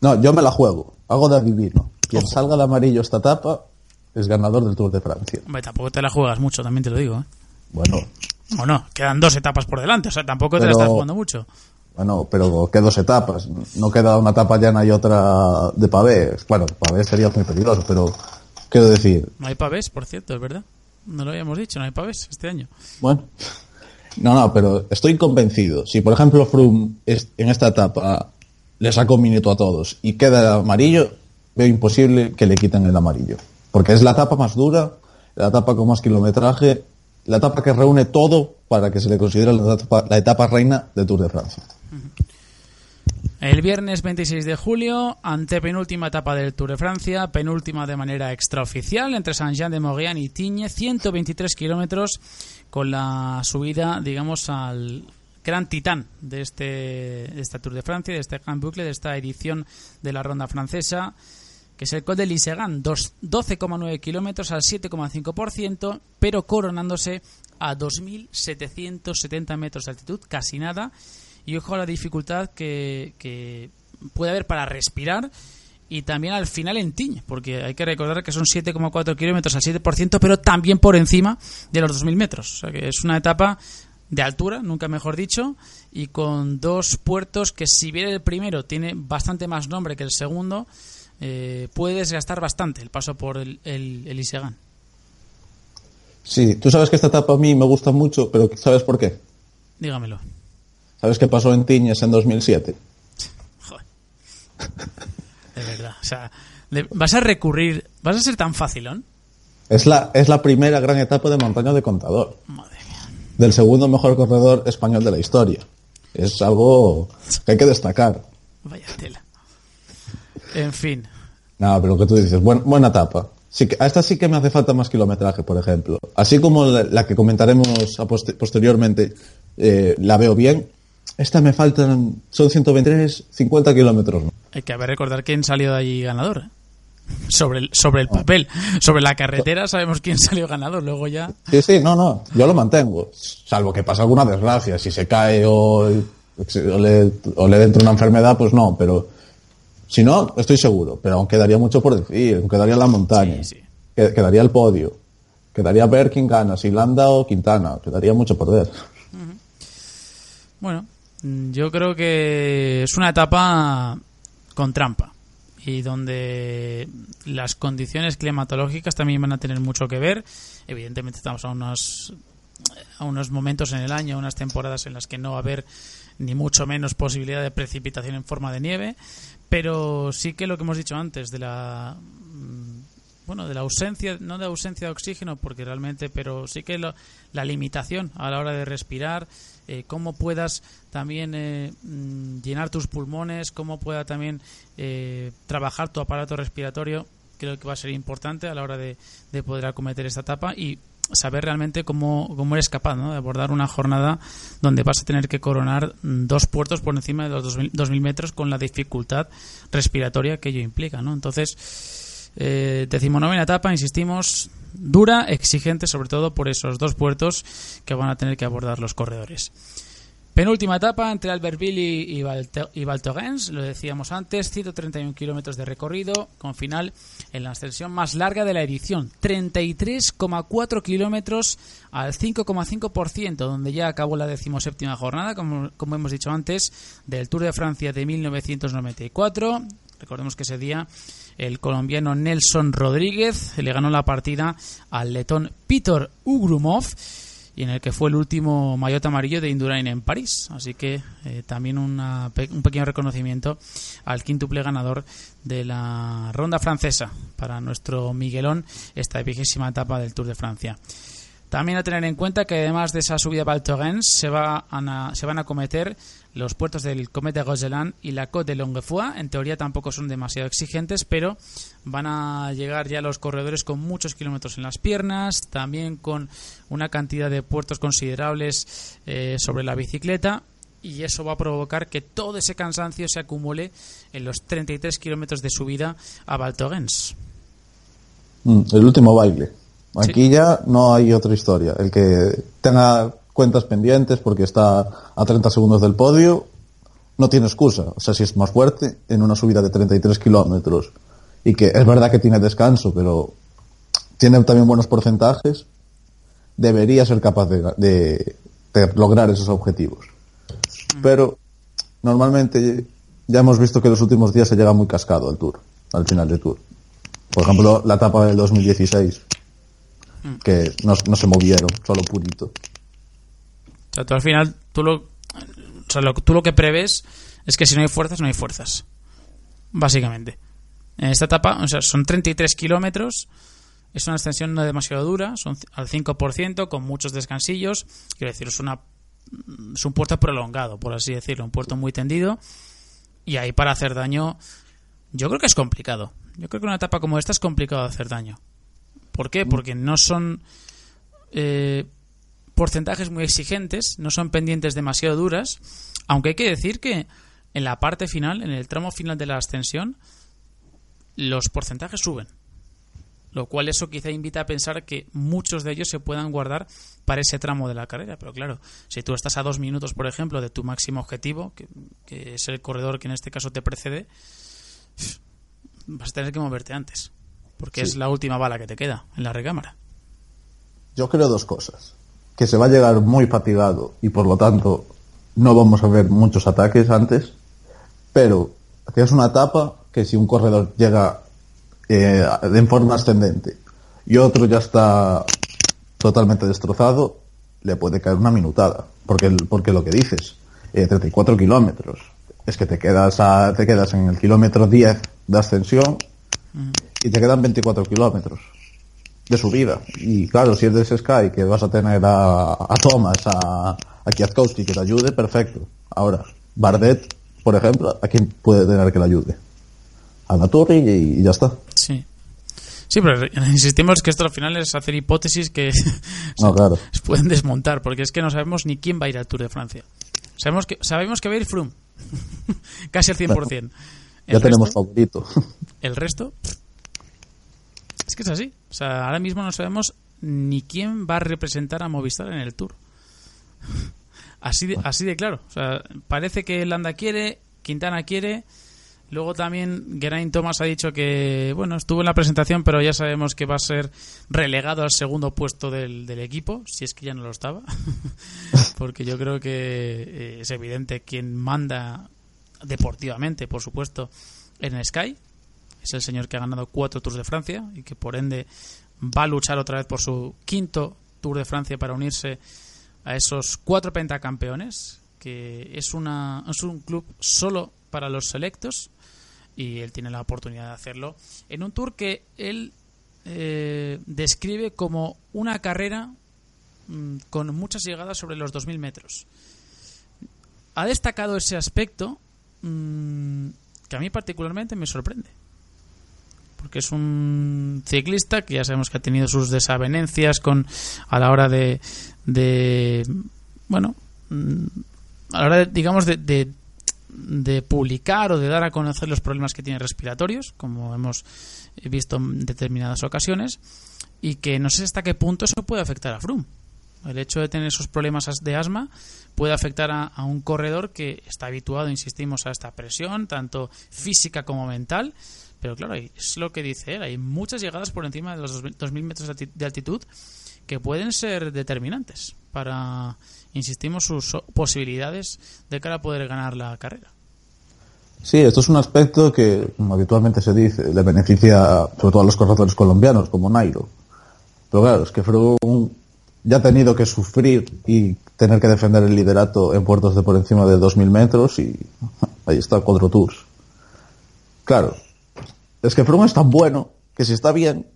No, yo me la juego. Hago de adivino. Quien salga de amarillo esta etapa es ganador del Tour de Francia. Hombre, tampoco te la juegas mucho, también te lo digo. ¿eh? Bueno, Bueno, quedan dos etapas por delante, o sea, tampoco te la estás jugando mucho. bueno, pero que dos etapas. No queda una etapa llana y otra de pavé. Bueno, pavé sería muy peligroso, pero quiero decir, No hay pavés, por cierto, es verdad. No lo habíamos dicho, no hay pavés este año. Bueno, no, no, pero estoy convencido. Si, por ejemplo, Froome es- en esta etapa le saca un minuto a todos y queda amarillo, veo imposible que le quiten el amarillo. Porque es la etapa más dura, la etapa con más kilometraje, la etapa que reúne todo para que se le considere la etapa, la etapa reina del Tour de Francia. El viernes 26 de julio, antepenúltima etapa del Tour de Francia, penúltima de manera extraoficial entre Saint-Jean-de-Maurienne y Tignes, 123 kilómetros con la subida, digamos, al gran titán de este, de esta Tour de Francia, de este Grand Boucle, de esta edición de la ronda francesa, que es el Col de Lisegan, dos- 12,9 kilómetros al 7,5%, pero coronándose a 2.770 metros de altitud, casi nada. Y ojo a la dificultad que, que puede haber para respirar y también al final en Tiñ, porque hay que recordar que son 7,4 kilómetros al 7%, pero también por encima de los 2.000 metros. O sea que es una etapa de altura, nunca mejor dicho, y con dos puertos que si bien el primero tiene bastante más nombre que el segundo, eh, puede desgastar bastante el paso por el, el, el Isegan. Sí, tú sabes que esta etapa a mí me gusta mucho, pero ¿sabes por qué? Dígamelo. ¿Sabes qué pasó en Tiñes en 2007? Joder. De verdad. O sea, vas a recurrir, vas a ser tan facilón. Es la, es la primera gran etapa de montaña de contador. Madre mía. del segundo mejor corredor español de la historia. Es algo que hay que destacar. Vaya tela. En fin. Nada, pero lo que tú dices, buen- buena etapa. Sí que, a esta sí que me hace falta más kilometraje, por ejemplo. Así como la, la que comentaremos a posteriormente, eh, la veo bien. Esta me faltan, son 123, 50 kilómetros. ¿no? Hay que haber recordar quién salió de allí ganador. ¿eh? Sobre el, sobre el papel. Sobre la carretera sabemos quién salió ganador. Luego ya. Sí, sí, no, no, yo lo mantengo. Salvo que pase alguna desgracia, si se cae o, o le, o le entra una enfermedad, pues no, pero si no, estoy seguro. Pero aún quedaría mucho por decir, aún quedaría la montaña, Sí, sí. que- quedaría el podio, quedaría ver quién gana, si Landa o Quintana, quedaría mucho por ver. Bueno, yo creo que es una etapa con trampa y donde las condiciones climatológicas también van a tener mucho que ver. Evidentemente estamos a unos a unos momentos en el año, unas temporadas en las que no va a haber ni mucho menos posibilidad de precipitación en forma de nieve, pero sí que lo que hemos dicho antes de la mm, bueno, de la ausencia, no de ausencia de oxígeno, porque realmente, pero sí que lo- la limitación a la hora de respirar, eh, cómo puedas también eh, mm, llenar tus pulmones, cómo pueda también eh, trabajar tu aparato respiratorio, creo que va a ser importante a la hora de, de poder acometer esta etapa y saber realmente cómo, cómo eres capaz ¿no? de abordar una jornada donde vas a tener que coronar dos puertos por encima de los 2000, 2000 metros con la dificultad respiratoria que ello implica. ¿no? Entonces, eh, decimonovena etapa, insistimos, dura, exigente, sobre todo por esos dos puertos que van a tener que abordar los corredores. Penúltima etapa entre Albertville y, y, Valte- y Val Thorens, lo decíamos antes, 131 kilómetros de recorrido, con final en la ascensión más larga de la edición, 33,4 kilómetros al 5,5%, donde ya acabó la decimoséptima jornada, como, como hemos dicho antes, del Tour de Francia de 1994. Recordemos que ese día el colombiano Nelson Rodríguez le ganó la partida al letón Peter Ugrumov y en el que fue el último maillot amarillo de Indurain en París. Así que eh, también una un pequeño reconocimiento al quíntuple ganador de la ronda francesa para nuestro Miguelón esta vigésima etapa del Tour de Francia. También a tener en cuenta que además de esa subida a Val Thorens se, va a se van a cometer los puertos del Comet de Roseland y la Côte de Longuefoy. En teoría tampoco son demasiado exigentes, pero van a llegar ya los corredores con muchos kilómetros en las piernas, también con una cantidad de puertos considerables eh, sobre la bicicleta. Y eso va a provocar que todo ese cansancio se acumule en los 33 kilómetros de subida a Val Thorens. Mm, el último baile. Aquí ya no hay otra historia. El que tenga cuentas pendientes porque está a 30 segundos del podio, no tiene excusa. O sea, si es más fuerte en una subida de 33 kilómetros y que es verdad que tiene descanso, pero tiene también buenos porcentajes, debería ser capaz de, de- de lograr esos objetivos. Pero normalmente ya hemos visto que en los últimos días se llega muy cascado al Tour, al final del Tour. Por ejemplo, la etapa del 2016, que no, no se movieron, solo purito. O sea, tú al final, tú lo, o sea, lo, tú lo que prevés es que si no hay fuerzas, no hay fuerzas. Básicamente. En esta etapa, o sea, son 33 kilómetros. Es una extensión no demasiado dura, son al 5%, con muchos descansillos. Quiero decir, es, una, es un puerto prolongado, por así decirlo, un puerto muy tendido. Y ahí para hacer daño, yo creo que es complicado. Yo creo que una etapa como esta es complicado hacer daño. ¿Por qué? Porque no son eh, porcentajes muy exigentes, no son pendientes demasiado duras, aunque hay que decir que en la parte final, en el tramo final de la ascensión, los porcentajes suben. Lo cual eso quizá invita a pensar que muchos de ellos se puedan guardar para ese tramo de la carrera. Pero claro, si tú estás a dos minutos, por ejemplo, de tu máximo objetivo, que, que es el corredor que en este caso te precede, vas a tener que moverte antes. Porque Sí. es la última bala que te queda en la recámara. Yo creo dos cosas. Que se va a llegar muy fatigado y por lo tanto no vamos a ver muchos ataques antes. Pero tienes una etapa que si un corredor llega eh, en forma ascendente y otro ya está totalmente destrozado, le puede caer una minutada. Porque, porque lo que dices, eh, 34 kilómetros, es que te quedas, a- te quedas en el kilómetro 10 de ascensión y te quedan 24 kilómetros de subida. Y claro, si eres Sky, que vas a tener a, a Thomas, a, a Kwiatkowski que te ayude, perfecto. Ahora, Bardet, por ejemplo, ¿a quién puede tener que le ayude? A Naturri y, y ya está. Sí. Sí, pero insistimos que esto al final es hacer hipótesis que No, claro. se pueden desmontar, porque es que no sabemos ni quién va a ir al Tour de Francia. Sabemos que, sabemos que va a ir Froome. Casi al 100%. Ya El tenemos resto- favorito. el resto es que es así. O sea, ahora mismo no sabemos ni quién va a representar a Movistar en el Tour. Así de, así de claro. O sea, parece que Landa quiere, Quintana quiere. Luego también Geraint Thomas ha dicho que, bueno, estuvo en la presentación, pero ya sabemos que va a ser relegado al segundo puesto del, del equipo, si es que ya no lo estaba. Porque yo creo que eh, es evidente quién manda deportivamente, por supuesto, en Sky. Es el señor que ha ganado cuatro Tours de Francia y que por ende va a luchar otra vez por su quinto Tour de Francia para unirse a esos cuatro pentacampeones, que es, un club solo para los selectos y él tiene la oportunidad de hacerlo en un tour que él eh, describe como una carrera mm, con muchas llegadas sobre los 2.000 metros. Ha destacado ese aspecto mm, que a mí particularmente me sorprende. Porque es un ciclista que ya sabemos que ha tenido sus desavenencias con a la hora de, de bueno, mm, a la hora de, digamos de, de, publicar o de dar a conocer los problemas que tiene respiratorios, como hemos visto en determinadas ocasiones, y que no sé hasta qué punto eso puede afectar a Froome. El hecho de tener esos problemas as- de asma puede afectar a un corredor que está habituado, insistimos, a esta presión, tanto física como mental. Pero claro, es lo que dice él. Hay muchas llegadas por encima de los 2.000 2.000 metros de alti- de altitud que pueden ser determinantes para, insistimos, sus posibilidades de cara a poder ganar la carrera. Sí, esto es un aspecto que como habitualmente se dice, le beneficia sobre todo a los corredores colombianos como Nairo. Pero claro, es que Froome ya ha tenido que sufrir y tener que defender el liderato en puertos de por encima de 2.000 metros y ahí está cuatro tours. Claro, es que Froome es tan bueno que si está bien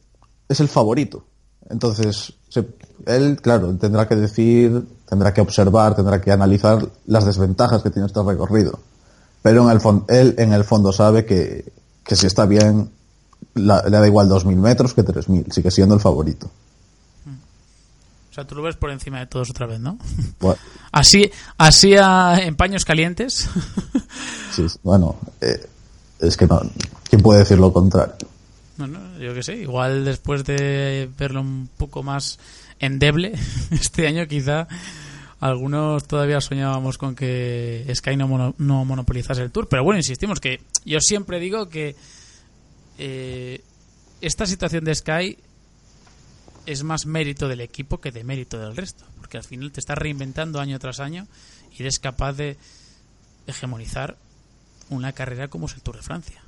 es el favorito. Entonces, se- él, claro, tendrá que decir, tendrá que observar, tendrá que analizar las desventajas que tiene este recorrido. Pero en el él en el fondo sabe que, que si está bien, la- le da igual 2.000 metros que 3.000, sigue siendo el favorito. O sea, tú lo ves por encima de todos otra vez, ¿no? Bueno, Así, así a- en paños calientes. sí, bueno, eh, es que no, ¿quién puede decir lo contrario? No, no, yo qué sé, igual después de verlo un poco más endeble este año, quizá algunos todavía soñábamos con que Sky no monopolizase el tour. Pero bueno, insistimos que yo siempre digo que eh, esta situación de Sky es más mérito del equipo que de mérito del resto, porque al final te estás reinventando año tras año y eres capaz de hegemonizar una carrera como es el Tour de Francia,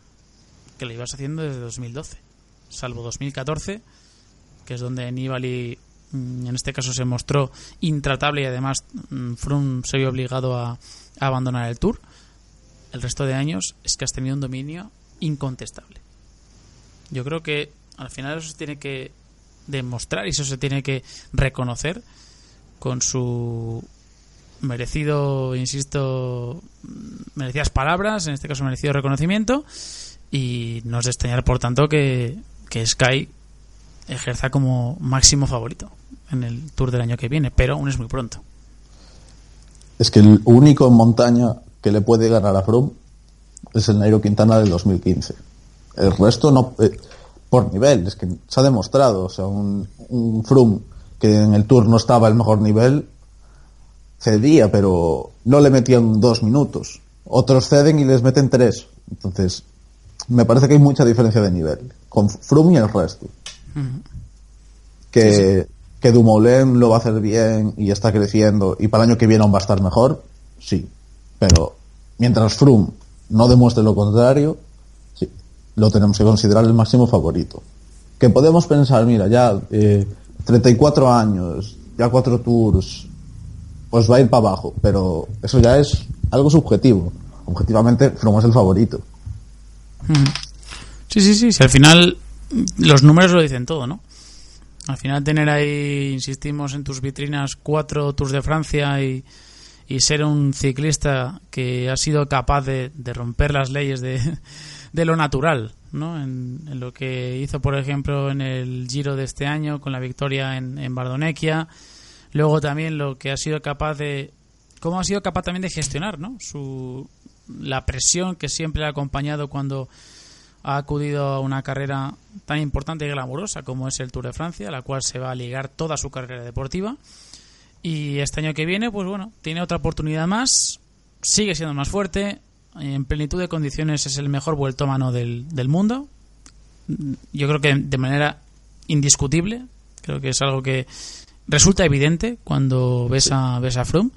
que lo ibas haciendo desde 2012, salvo 2014, que es donde Nibali mm, en este caso se mostró intratable y además mm, Froome se vio obligado a, a abandonar el Tour. El resto de años es que has tenido un dominio incontestable. Yo creo que al final eso se tiene que demostrar y eso se tiene que reconocer con su merecido, insisto, merecidas palabras, en este caso merecido reconocimiento, y no es por tanto, que, que Sky ejerza como máximo favorito en el Tour del año que viene, pero aún es muy pronto. Es que el único en montaña que le puede ganar a Froome es el Nairo Quintana del 2015. El resto no, eh, por nivel, es que se ha demostrado, o sea, un, un Froome que en el Tour no estaba al mejor nivel, cedía, pero no le metían dos minutos. Otros ceden y les meten tres. Entonces, me parece que hay mucha diferencia de nivel con Froome y el resto. Que, que Dumoulin lo va a hacer bien y está creciendo y para el año que viene aún va a estar mejor, sí. Pero mientras Froome no demuestre lo contrario, sí, lo tenemos que considerar el máximo favorito. Que podemos pensar, mira, ya eh, 34 años, ya cuatro tours, pues va a ir para abajo, pero eso ya es algo subjetivo. Objetivamente, Froome es el favorito. Sí, sí, sí, al final los números lo dicen todo, ¿no? Al final tener ahí, insistimos en tus vitrinas, cuatro Tours de Francia y, y ser un ciclista que ha sido capaz de, de romper las leyes de, de lo natural, ¿no? En, lo que hizo, por ejemplo, en el Giro de este año con la victoria en, en Bardonecchia. Luego también lo que ha sido capaz de... cómo ha sido capaz también de gestionar, ¿no? Su, la presión que siempre le ha acompañado cuando ha acudido a una carrera tan importante y glamurosa como es el Tour de Francia, a la cual se va a ligar toda su carrera deportiva. Y este año que viene, pues bueno, tiene otra oportunidad más, sigue siendo más fuerte, en plenitud de condiciones es el mejor vuelto a mano del, del mundo. Yo creo que de manera indiscutible, creo que es algo que resulta evidente cuando ves a, ves a Froome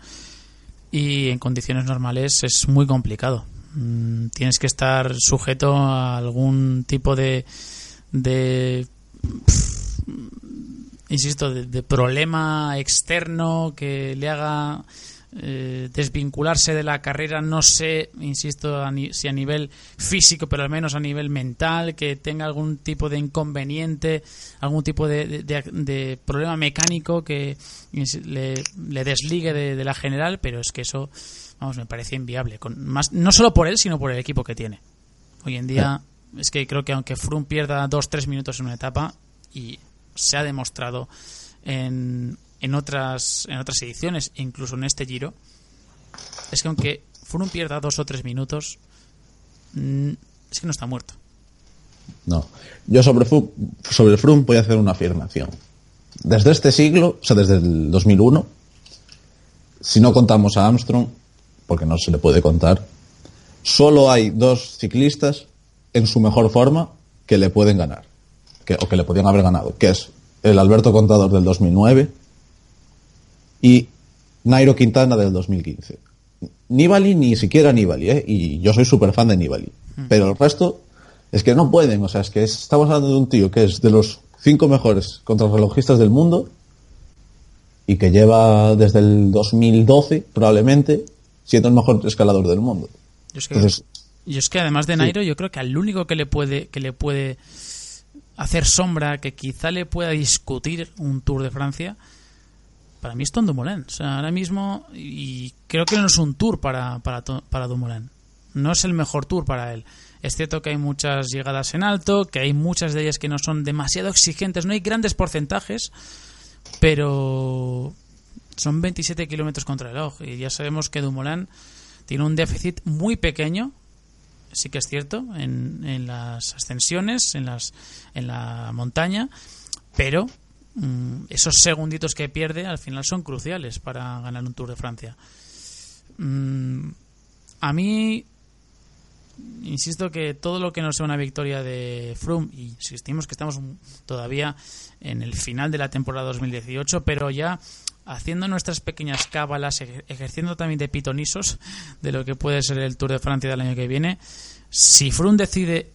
y en condiciones normales es muy complicado. Mm, tienes que estar sujeto a algún tipo de, de insisto, de, de, problema externo que le haga eh, desvincularse de la carrera, no sé, insisto, a ni, si a nivel físico, pero al menos a nivel mental, que tenga algún tipo de inconveniente, algún tipo de, de, de problema mecánico que le, le desligue de, la general, pero es que eso vamos, me parece inviable. Con más, no solo por él, sino por el equipo que tiene. Hoy en día, es que creo que aunque Froome pierda dos, tres minutos en una etapa, y se ha demostrado en, en, otras, en otras ediciones, incluso en este giro, es que aunque Froome pierda dos o tres minutos, mm, es que no está muerto. No. Yo sobre, sobre Froome voy a hacer una afirmación. Desde este siglo, o sea, desde el 2001, si no contamos a Armstrong, porque no se le puede contar, solo hay dos ciclistas en su mejor forma que le pueden ganar, que, o que le podían haber ganado, que es el Alberto Contador del 2009 y Nairo Quintana del 2015. Nibali ni siquiera Nibali, ¿eh? y yo soy súper fan de Nibali, mm. pero el resto es que no pueden, o sea, es que estamos hablando de un tío que es de los cinco mejores contrarrelojistas del mundo y que lleva desde el 2012 probablemente siendo el mejor escalador del mundo. Yo es que, Entonces, yo es que además de Nairo, sí. yo creo que al único que le puede que le puede hacer sombra, que quizá le pueda discutir un Tour de Francia, para mí es Tom Dumoulin. O sea, ahora mismo, y creo que no es un Tour para, para, para Dumoulin. No es el mejor Tour para él. Es cierto que hay muchas llegadas en alto, que hay muchas de ellas que no son demasiado exigentes, no hay grandes porcentajes, pero son 27 kilómetros contra el reloj y ya sabemos que Dumoulin tiene un déficit muy pequeño sí que es cierto en, en las ascensiones en las en la montaña pero esos segunditos que pierde al final son cruciales para ganar un Tour de Francia. Mmm, a mí insisto que todo lo que no sea una victoria de Froome, y insistimos que estamos todavía en el final de la temporada 2018, pero ya haciendo nuestras pequeñas cábalas, ejerciendo también de pitonisos de lo que puede ser el Tour de Francia del año que viene, si Froome decide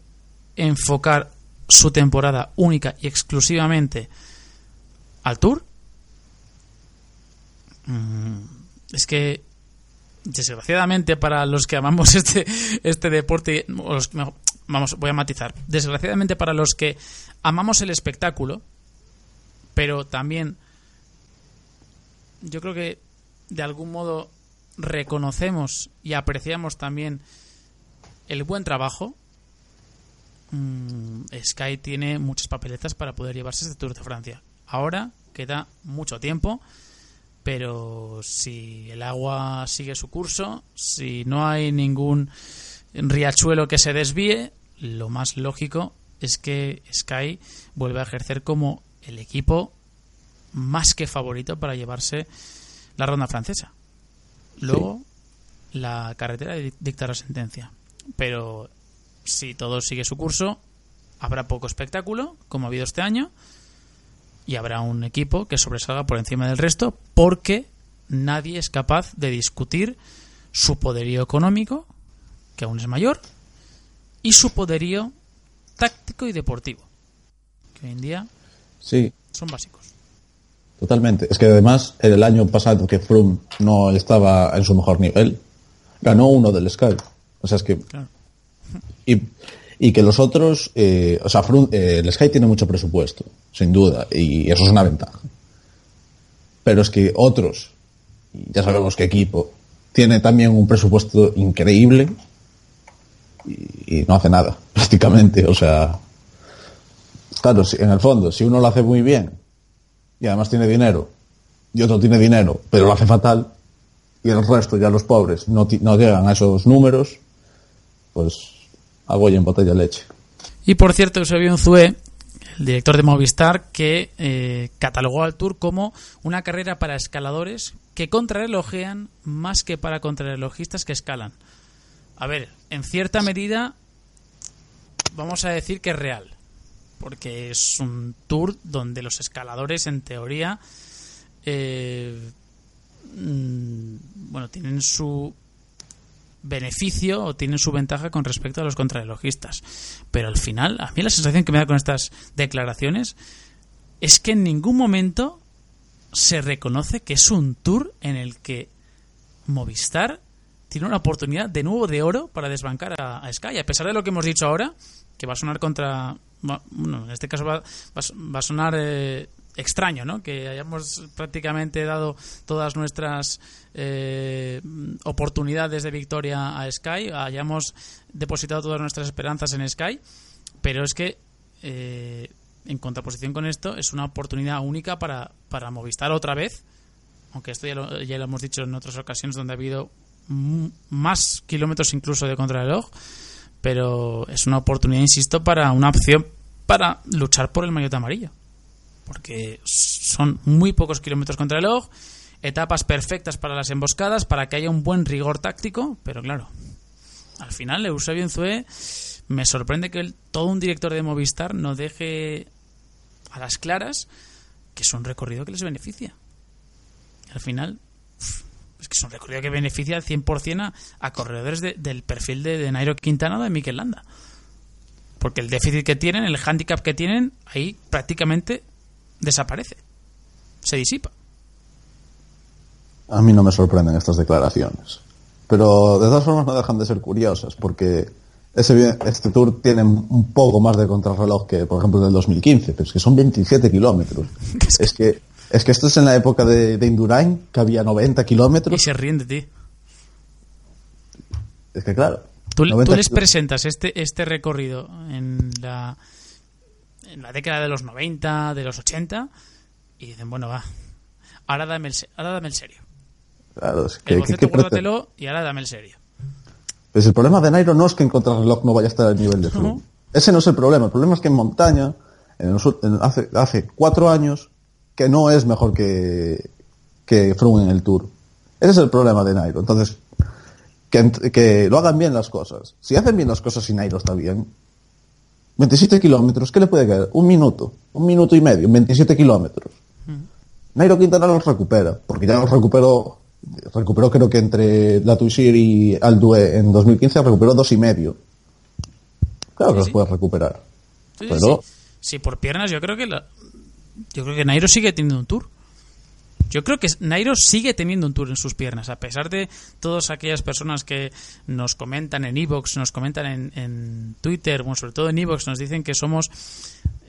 enfocar su temporada única y exclusivamente al Tour, mm, es que desgraciadamente para los que amamos este, este deporte, vamos, voy a matizar, desgraciadamente para los que amamos el espectáculo, pero también yo creo que de algún modo reconocemos y apreciamos también el buen trabajo. Mm, Sky tiene muchas papeletas para poder llevarse este Tour de Francia. Ahora queda mucho tiempo pero si el agua sigue su curso, si no hay ningún riachuelo que se desvíe, lo más lógico es que Sky vuelva a ejercer como el equipo más que favorito para llevarse la ronda francesa. Luego, la carretera dictará sentencia. Pero si todo sigue su curso, habrá poco espectáculo, como ha habido este año, y habrá un equipo que sobresalga por encima del resto porque nadie es capaz de discutir su poderío económico, que aún es mayor, y su poderío táctico y deportivo, que hoy en día sí. son básicos. Totalmente. Es que además, en el año pasado que Froome no estaba en su mejor nivel, ganó uno del Sky. O sea, es que... Y, y que los otros, eh, o sea, eh, el Sky tiene mucho presupuesto, sin duda, y eso es una ventaja. Pero es que otros, ya sabemos qué equipo, tiene también un presupuesto increíble y, no hace nada, prácticamente. O sea, claro, en el fondo, si uno lo hace muy bien y además tiene dinero, y otro tiene dinero, pero lo hace fatal, y el resto, ya los pobres, no, no llegan a esos números, pues y en botella de leche. Y por cierto, Eusebio Unzué, el director de Movistar, que eh, catalogó al Tour como una carrera para escaladores que contrarrelojean más que para contrarrelojistas que escalan. A ver, en cierta medida vamos a decir que es real, porque es un tour donde los escaladores, en teoría, eh, mm, bueno, tienen su beneficio o tienen su ventaja con respecto a los contrarrelojistas. Pero al final, a mí la sensación que me da con estas declaraciones es que en ningún momento se reconoce que es un tour en el que Movistar tiene una oportunidad de nuevo de oro para desbancar a, Sky. A pesar de lo que hemos dicho ahora, que va a sonar contra. Bueno, en este caso va, a sonar eh, extraño, ¿no? Que hayamos prácticamente dado todas nuestras eh, oportunidades de victoria a Sky, hayamos depositado todas nuestras esperanzas en Sky, pero es que eh, en contraposición con esto es una oportunidad única para, para Movistar otra vez, aunque esto ya lo, ya lo hemos dicho en otras ocasiones donde ha habido más kilómetros incluso de contrarreloj, pero es una oportunidad, insisto, para una opción para luchar por el maillot amarillo porque son muy pocos kilómetros contra el reloj, etapas perfectas para las emboscadas, para que haya un buen rigor táctico, pero claro, al final Eusebio Enzue me sorprende que todo un director de Movistar no deje a las claras que es un recorrido que les beneficia. Al final, es que es un recorrido que beneficia al 100% a, corredores del perfil de, de, Nairo Quintana o de Mikel Landa. Porque el déficit que tienen, el handicap que tienen, ahí prácticamente desaparece, se disipa. A mí no me sorprenden estas declaraciones. Pero de todas formas no dejan de ser curiosas, porque ese, este tour tiene un poco más de contrarreloj que, por ejemplo, del 2015, pero es que son 27 kilómetros. es que es que esto es en la época de, de Indurain, que había 90 kilómetros. Y se ríen de ti. Es que claro. Tú, tú les presentas este, este recorrido en la, en la década de los 90, de los 80, y dicen, bueno, va, ahora dame el, ahora dame el serio. Claro, es que, el boceto, y ahora dame el serio. Pues el problema de Nairo no es que en contrarreloj no vaya a estar al nivel de Froome. Ese no es el problema. El problema es que en montaña, en hace, hace cuatro años, que no es mejor que, que Froome en el Tour. Ese es el problema de Nairo. Entonces, que, que lo hagan bien las cosas. Si hacen bien las cosas y Nairo está bien, 27 kilómetros, ¿qué le puede quedar? Un minuto, un minuto y medio, 27 kilómetros. Nairo Quintana los recupera, porque ya los recuperó, recuperó creo que entre la Tuisir y Aldue en 2015 recuperó dos y medio. Claro que los sí. puedes recuperar. Sí, Pero- sí. Sí, por piernas yo creo que la- yo creo que Nairo sigue teniendo un tour. Yo creo que Nairo sigue teniendo un tour en sus piernas, a pesar de todas aquellas personas que nos comentan en Evox, nos comentan en, Twitter, bueno, sobre todo en Evox, nos dicen que somos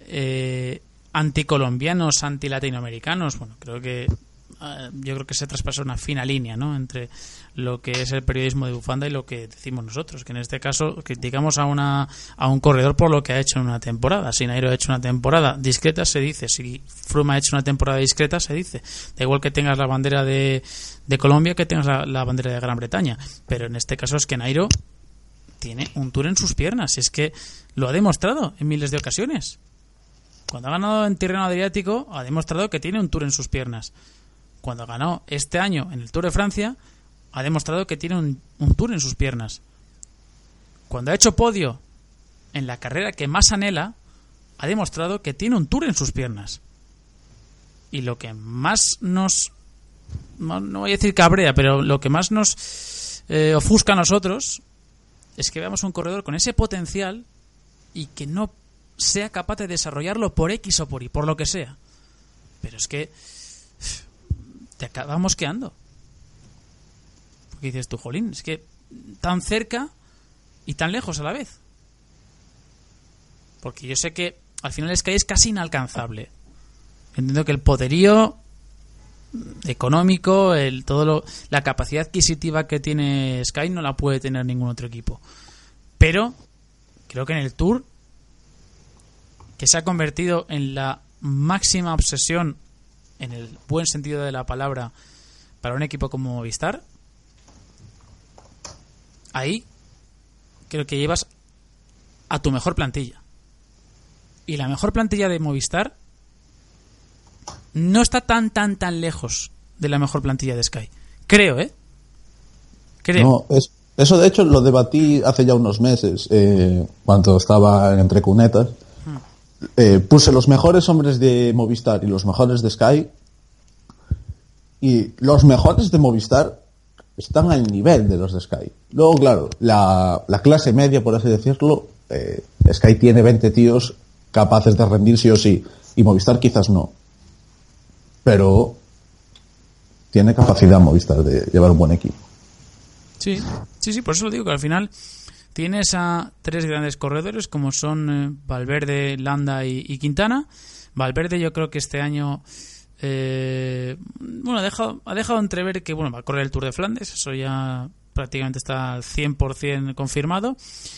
eh, anticolombianos, antilatinoamericanos. Bueno, creo que yo creo que se traspasa una fina línea, ¿no? Entre lo que es el periodismo de bufanda y lo que decimos nosotros, que en este caso criticamos a una a un corredor por lo que ha hecho en una temporada. Si Nairo ha hecho una temporada discreta se dice, si Froome ha hecho una temporada discreta se dice. Da igual que tengas la bandera de, de Colombia que tengas la, bandera de Gran Bretaña, pero en este caso es que Nairo tiene un tour en sus piernas, es que lo ha demostrado en miles de ocasiones. Cuando ha ganado en Tirreno Adriático, ha demostrado que tiene un tour en sus piernas. Cuando ganó este año en el Tour de Francia, ha demostrado que tiene un, tour en sus piernas. Cuando ha hecho podio en la carrera que más anhela, ha demostrado que tiene un tour en sus piernas. Y lo que más nos. No, no voy a decir cabrea, pero lo que más nos eh, ofusca a nosotros es que veamos un corredor con ese potencial y que no sea capaz de desarrollarlo por X o por Y, por lo que sea. Pero es que te acabamos quedando. Porque dices tú, jolín, es que tan cerca y tan lejos a la vez. Porque yo sé que al final Sky es casi inalcanzable. Entiendo que el poderío económico, el todo lo, la capacidad adquisitiva que tiene Sky no la puede tener ningún otro equipo. Pero creo que en el Tour que se ha convertido en la máxima obsesión en el buen sentido de la palabra para un equipo como Movistar, ahí creo que llevas a tu mejor plantilla. Y la mejor plantilla de Movistar no está tan, tan, tan lejos de la mejor plantilla de Sky. Creo, ¿eh? Creo. No, es, eso de hecho lo debatí hace ya unos meses, eh, cuando estaba entre cunetas. Eh, puse los mejores hombres de Movistar y los mejores de Sky. Y los mejores de Movistar están al nivel de los de Sky. Luego, claro, la, la clase media, por así decirlo, eh, Sky tiene 20 tíos capaces de rendir sí o sí. Y Movistar quizás no. Pero tiene capacidad Movistar de llevar un buen equipo. Sí, sí, sí, por eso lo digo que al final tienes a tres grandes corredores como son eh, Valverde, Landa y, Quintana. Valverde yo creo que este año eh, bueno, ha dejado, ha dejado entrever que bueno, va a correr el Tour de Flandes, eso ya prácticamente está al 100% confirmado,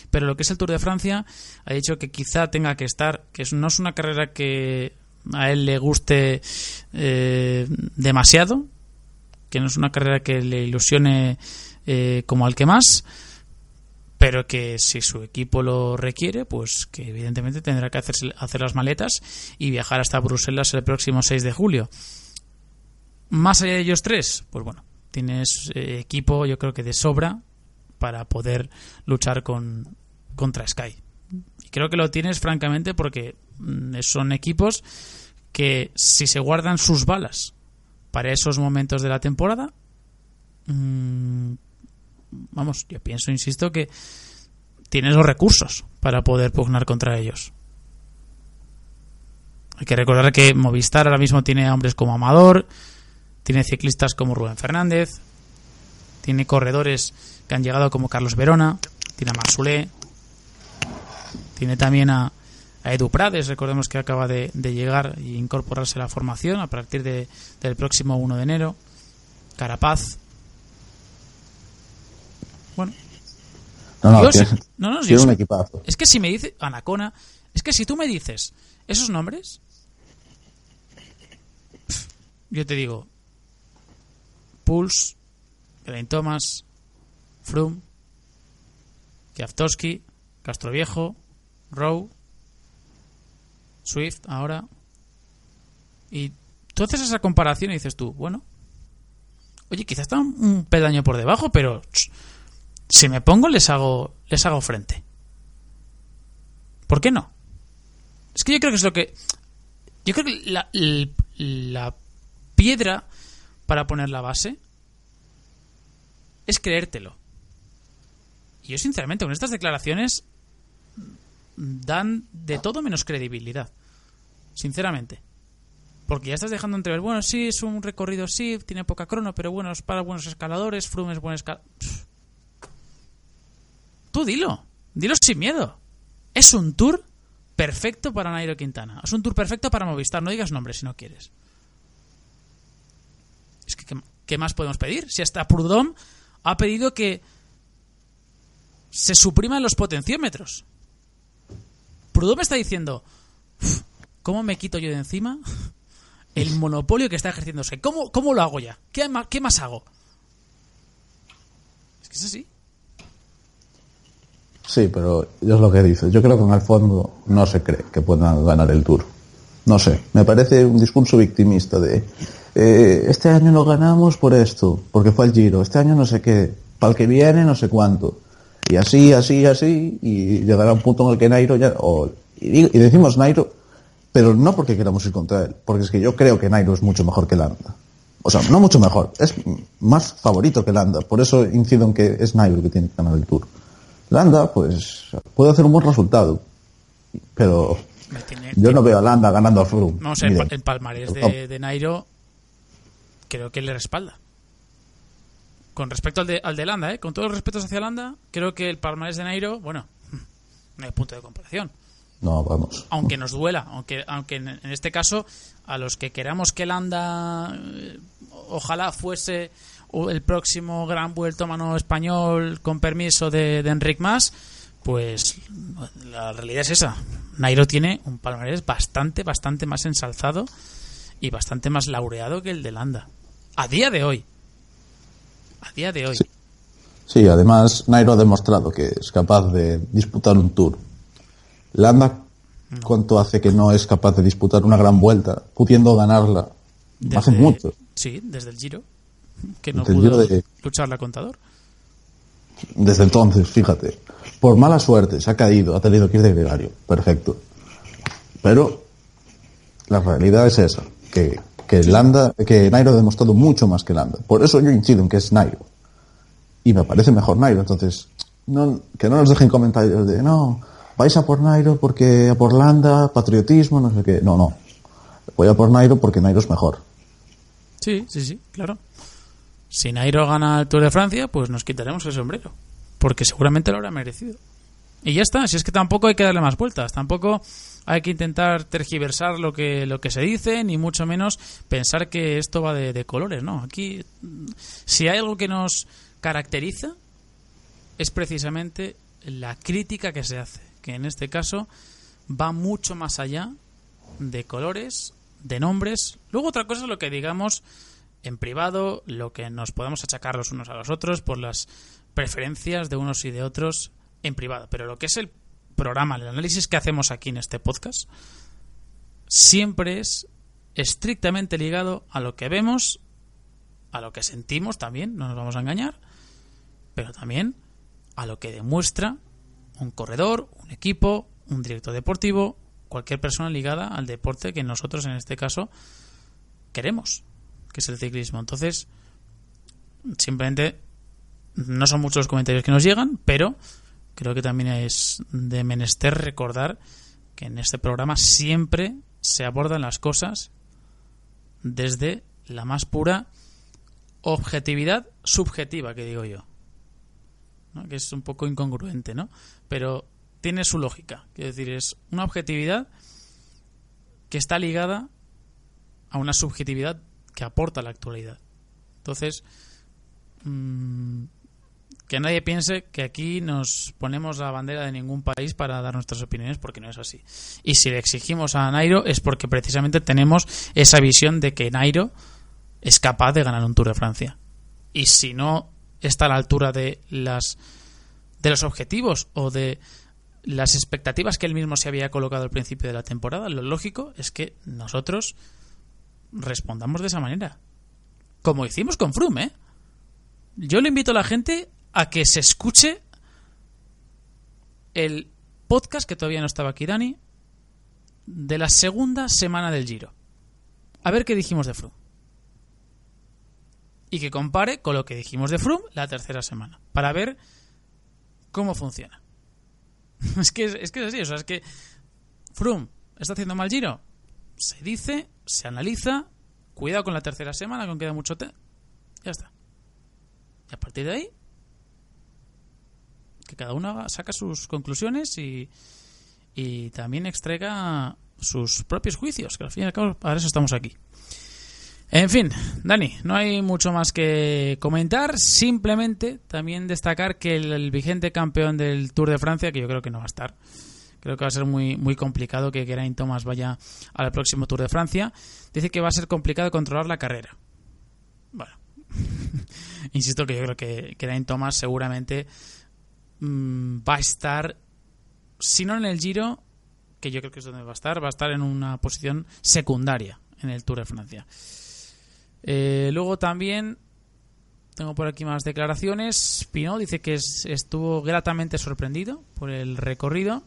pero lo que es el Tour de Francia ha dicho que quizá tenga que estar, que no es una carrera que a él le guste eh, demasiado, que no es una carrera que le ilusione eh, como al que más, pero que si su equipo lo requiere, pues que evidentemente tendrá que hacerse- hacer las maletas y viajar hasta Bruselas el próximo 6 de julio. Más allá de ellos tres, pues bueno, tienes eh, equipo yo creo que de sobra para poder luchar con contra Sky. Y creo que lo tienes francamente porque mm, son equipos que si se guardan sus balas para esos momentos de la temporada, mm, vamos, yo pienso, insisto, que tienes los recursos para poder pugnar contra ellos. Hay que recordar que Movistar ahora mismo tiene hombres como Amador, tiene ciclistas como Rubén Fernández, tiene corredores que han llegado como Carlos Verona, tiene a Marsulé, tiene también a, Edu Prades, recordemos que acaba de, de llegar e incorporarse a la formación a partir de- del próximo 1 de enero, Carapaz. Bueno, No, no, yo un equipazo. es que si me dice Anacona, es que si tú me dices esos nombres, yo te digo Pulse, Geraint Thomas, Froome, Kwiatkowski, Castroviejo, Rowe, Swift ahora. Y tú haces esa comparación y dices tú, bueno, oye, quizás está un, peldaño por debajo, pero si me pongo les hago les hago frente. ¿Por qué no? Es que yo creo que es lo que yo creo que la, la piedra para poner la base es creértelo. Y yo sinceramente con estas declaraciones dan de todo menos credibilidad. Sinceramente. Porque ya estás dejando entrever, bueno, sí, es un recorrido, sí, tiene poca crono, pero bueno, es para buenos escaladores, Froome es buen. Tú dilo, dilo sin miedo. Es un tour perfecto para Nairo Quintana. Es un tour perfecto para Movistar. No digas nombres si no quieres. Es que, ¿qué, más podemos pedir? Si hasta Prudhomme ha pedido que se supriman los potenciómetros. Prudhomme está diciendo, ¿cómo me quito yo de encima el monopolio que está ejerciéndose? ¿Cómo, cómo lo hago ya? ¿Qué, ¿Qué más hago? Es que es así. Sí, pero yo es lo que dice. Yo creo que en el fondo no se cree que puedan ganar el Tour. No sé, me parece un discurso victimista de eh, este año no ganamos por esto, porque fue el Giro, este año no sé qué, para el que viene no sé cuánto. Y así, así, así, y llegará un punto en el que Nairo ya... y, decimos Nairo, pero no porque queramos ir contra él, porque es que yo creo que Nairo es mucho mejor que Landa. O sea, no mucho mejor, es más favorito que Landa, por eso incido en que es Nairo que tiene que ganar el Tour. Landa, pues, puede hacer un buen resultado, pero yo no veo a Landa ganando a Froome. No sé, el, palmarés de, de Nairo creo que le respalda con respecto al de, al de Landa, ¿eh? con todos los respetos hacia Landa, creo que el palmarés de Nairo, bueno, no hay punto de comparación. No, vamos. Aunque nos duela, aunque, aunque en, este caso, a los que queramos que Landa eh, ojalá fuese el próximo gran vuelto mano español con permiso de, de Enric Mas, pues la realidad es esa. Nairo tiene un palmarés bastante, bastante más ensalzado y bastante más laureado que el de Landa. A día de hoy a día de hoy. Sí. además Nairo ha demostrado que es capaz de disputar un tour. Landa, mm. ¿cuánto hace que no es capaz de disputar una gran vuelta, pudiendo ganarla? hace mucho. Sí, desde el Giro, que no pudo de... luchar la contador. Desde entonces, fíjate, por mala suerte se ha caído, ha tenido que ir de gregario, perfecto. Pero la realidad es esa, que que Landa, que Nairo ha demostrado mucho más que Landa. Por eso yo incido en que es Nairo. Y me parece mejor Nairo. Entonces, no, que no nos dejen comentarios de no, vais a por Nairo porque a por Landa, patriotismo, no sé qué. No, no. Voy a por Nairo porque Nairo es mejor. Sí, sí, sí, claro. Si Nairo gana el Tour de Francia, pues nos quitaremos el sombrero. Porque seguramente lo habrá merecido. Y ya está, si es que tampoco hay que darle más vueltas, tampoco hay que intentar tergiversar lo que, lo que se dice, ni mucho menos pensar que esto va de, colores, ¿no? Aquí, si hay algo que nos caracteriza, es precisamente la crítica que se hace, que en este caso va mucho más allá de colores, de nombres. Luego otra cosa es lo que digamos en privado, lo que nos podemos achacar los unos a los otros por las preferencias de unos y de otros en privado. Pero lo que es el programa, el análisis que hacemos aquí en este podcast, siempre es estrictamente ligado a lo que vemos, a lo que sentimos también, no nos vamos a engañar, pero también a lo que demuestra un corredor, un equipo, un director deportivo, cualquier persona ligada al deporte que nosotros en este caso queremos, que es el ciclismo. Entonces, simplemente no son muchos los comentarios que nos llegan, pero creo que también es de menester recordar que en este programa siempre se abordan las cosas desde la más pura objetividad subjetiva, que digo yo. Que es un poco incongruente, ¿no? Pero tiene su lógica. Quiero decir, es una objetividad que está ligada a una subjetividad que aporta la actualidad. Entonces, mmm, que nadie piense que aquí nos ponemos la bandera de ningún país para dar nuestras opiniones, porque no es así. Y si le exigimos a Nairo es porque precisamente tenemos esa visión de que Nairo es capaz de ganar un Tour de Francia. Y si no está a la altura de las de los objetivos o de las expectativas que él mismo se había colocado al principio de la temporada, lo lógico es que nosotros respondamos de esa manera. Como hicimos con Froome, ¿eh? Yo le invito a la gente a que se escuche el podcast que todavía no estaba aquí, Dani, de la segunda semana del Giro. A ver qué dijimos de Froome. Y que compare con lo que dijimos de Froome la tercera semana. Para ver cómo funciona. es, que, es que es así. O sea, es que Froome está haciendo mal Giro. Se dice, se analiza. Cuidado con la tercera semana, que queda mucho. Ya está. Y a partir de ahí, que cada uno saca sus conclusiones y, y también extraiga sus propios juicios, que al fin y al cabo para eso estamos aquí. En fin, Dani, no hay mucho más que comentar, simplemente también destacar que el, vigente campeón del Tour de Francia, que yo creo que no va a estar, creo que va a ser muy, muy complicado que Geraint Thomas vaya al próximo Tour de Francia, dice que va a ser complicado controlar la carrera. Bueno, insisto que yo creo que Geraint Thomas seguramente mm, va a estar, si no en el Giro, que yo creo que es donde va a estar, va a estar en una posición secundaria en el Tour de Francia. Eh, luego también tengo por aquí más declaraciones. Pino dice que estuvo gratamente sorprendido por el recorrido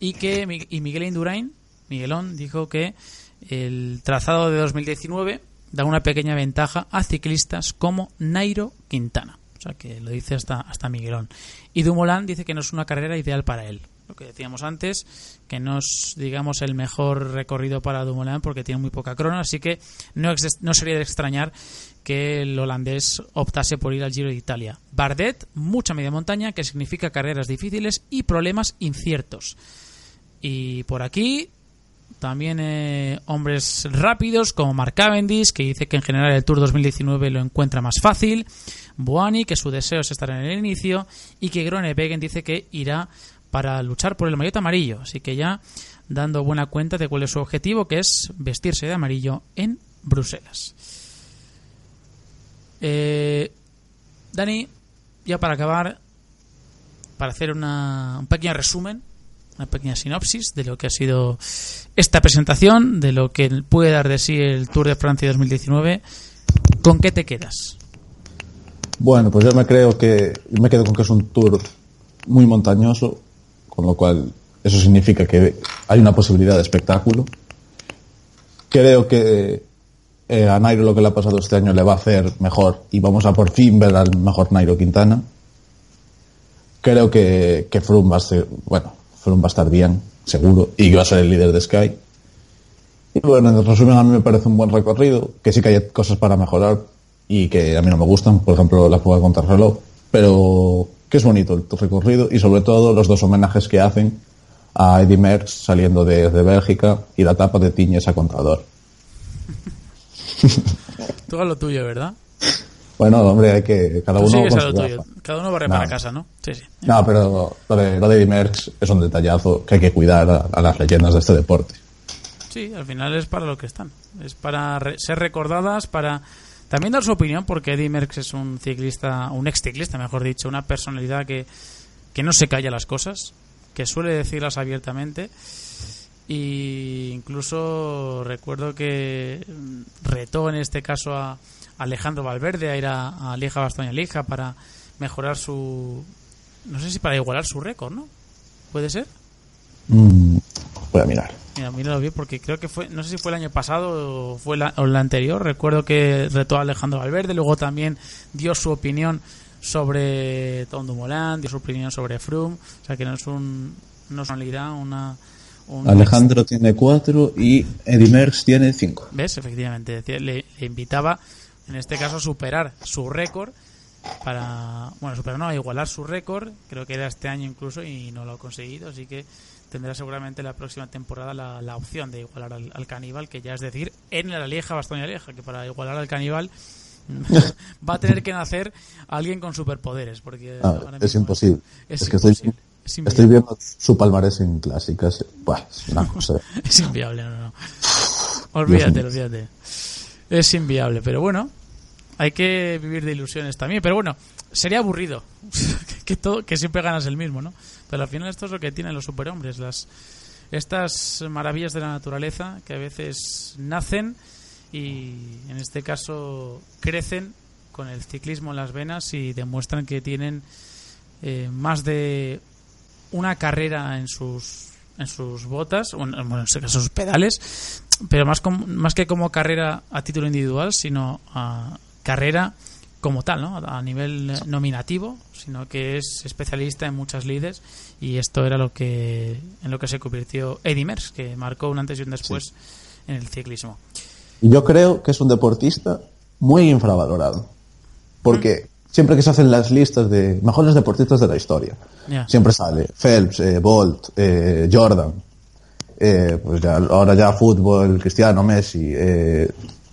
y que y Miguel Indurain, Miguelón, dijo que el trazado de 2019 da una pequeña ventaja a ciclistas como Nairo Quintana. O sea que lo dice hasta, hasta Miguelón. Y Dumoulin dice que no es una carrera ideal para él lo que decíamos antes, que no es, digamos, el mejor recorrido para Dumoulin porque tiene muy poca crono, así que no, no sería de extrañar que el holandés optase por ir al Giro de Italia. Bardet, mucha media montaña, que significa carreras difíciles y problemas inciertos. Y por aquí también eh, hombres rápidos como Mark Cavendish, que dice que en general el Tour 2019 lo encuentra más fácil. Boani, que su deseo es estar en el inicio. Y que Groenewegen dice que irá para luchar por el maillot amarillo. Así que ya dando buena cuenta de cuál es su objetivo, que es vestirse de amarillo en Bruselas. Eh, Dani, ya para acabar, para hacer una, un pequeño resumen, una pequeña sinopsis de lo que ha sido esta presentación, de lo que puede dar de sí el Tour de Francia 2019, ¿con qué te quedas? Bueno, pues yo me creo que me quedo con que es un tour muy montañoso, con lo cual eso significa que hay una posibilidad de espectáculo. Creo que eh, a Nairo lo que le ha pasado este año le va a hacer mejor y vamos a por fin ver al mejor Nairo Quintana. Creo que, que Froome va a ser, bueno, Froome va a estar bien, seguro, y que va a ser el líder de Sky. Y bueno, en resumen, a mí me parece un buen recorrido, que sí que hay cosas para mejorar y que a mí no me gustan, por ejemplo, la fuga contra reloj, pero que es bonito el recorrido y sobre todo los dos homenajes que hacen a Eddie Merckx saliendo de, Bélgica y la tapa de Tiñes a Contador. Tú a lo tuyo, ¿verdad? Bueno, hombre, hay que. Cada uno. Cada uno va para casa, ¿no? Sí, sí. No, pero lo de, lo de Merckx es un detallazo que hay que cuidar a, las leyendas de este deporte. Sí, al final es para lo que están. Es para ser recordadas, para también dar su opinión, porque Eddie Merckx es un ciclista, un ex ciclista, mejor dicho, una personalidad que, que no se calla las cosas, que suele decirlas abiertamente. Y incluso recuerdo que retó en este caso a Alejandro Valverde a ir a, a Lieja Bastoña Lieja para mejorar su. No sé si para igualar su récord, ¿no? ¿Puede ser? Mm, voy a mirar. Mira, míralo bien porque creo que fue, no sé si fue el año pasado o fue la, o la anterior. Recuerdo que retó a Alejandro Valverde, luego también dio su opinión sobre Tom Dumoulin, dio su opinión sobre Froome. O sea que no es, un, no es una una. Alejandro tiene cuatro y Eddie Merckx tiene cinco. ¿Ves? Efectivamente. Le, le invitaba, en este caso, superar su récord para. Bueno, superar, no, igualar su récord. Creo que era este año incluso y no lo ha conseguido. Así que tendrá seguramente la próxima temporada la, opción de igualar al, caníbal, que ya es decir, en la Lieja, Bastoña Lieja, que para igualar al caníbal va a tener que nacer alguien con superpoderes. porque ah, Es imposible. Es, que estoy, viendo su palmarés en clásicas. es una cosa. es inviable, no, no. Olvídate, olvídate. Es inviable, pero bueno, hay que vivir de ilusiones también. Pero bueno, sería aburrido que, todo, que siempre ganas el mismo, ¿no? Pero al final esto es lo que tienen los superhombres, las estas maravillas de la naturaleza que a veces nacen y en este caso crecen con el ciclismo en las venas y demuestran que tienen eh, más de una carrera en sus en sus botas, o en, bueno, en sus pedales, pero más, más que como carrera a título individual, sino a carrera como tal, ¿no? A nivel nominativo, sino que es especialista en muchas lides y esto era lo que en lo que se convirtió Eddie Merckx, que marcó un antes y un después en el ciclismo. Yo creo que es un deportista muy infravalorado, porque mm. siempre que se hacen las listas de mejores deportistas de la historia, siempre sale Phelps, eh, Bolt, eh, Jordan, eh, pues ya, ahora ya fútbol, Cristiano, Messi,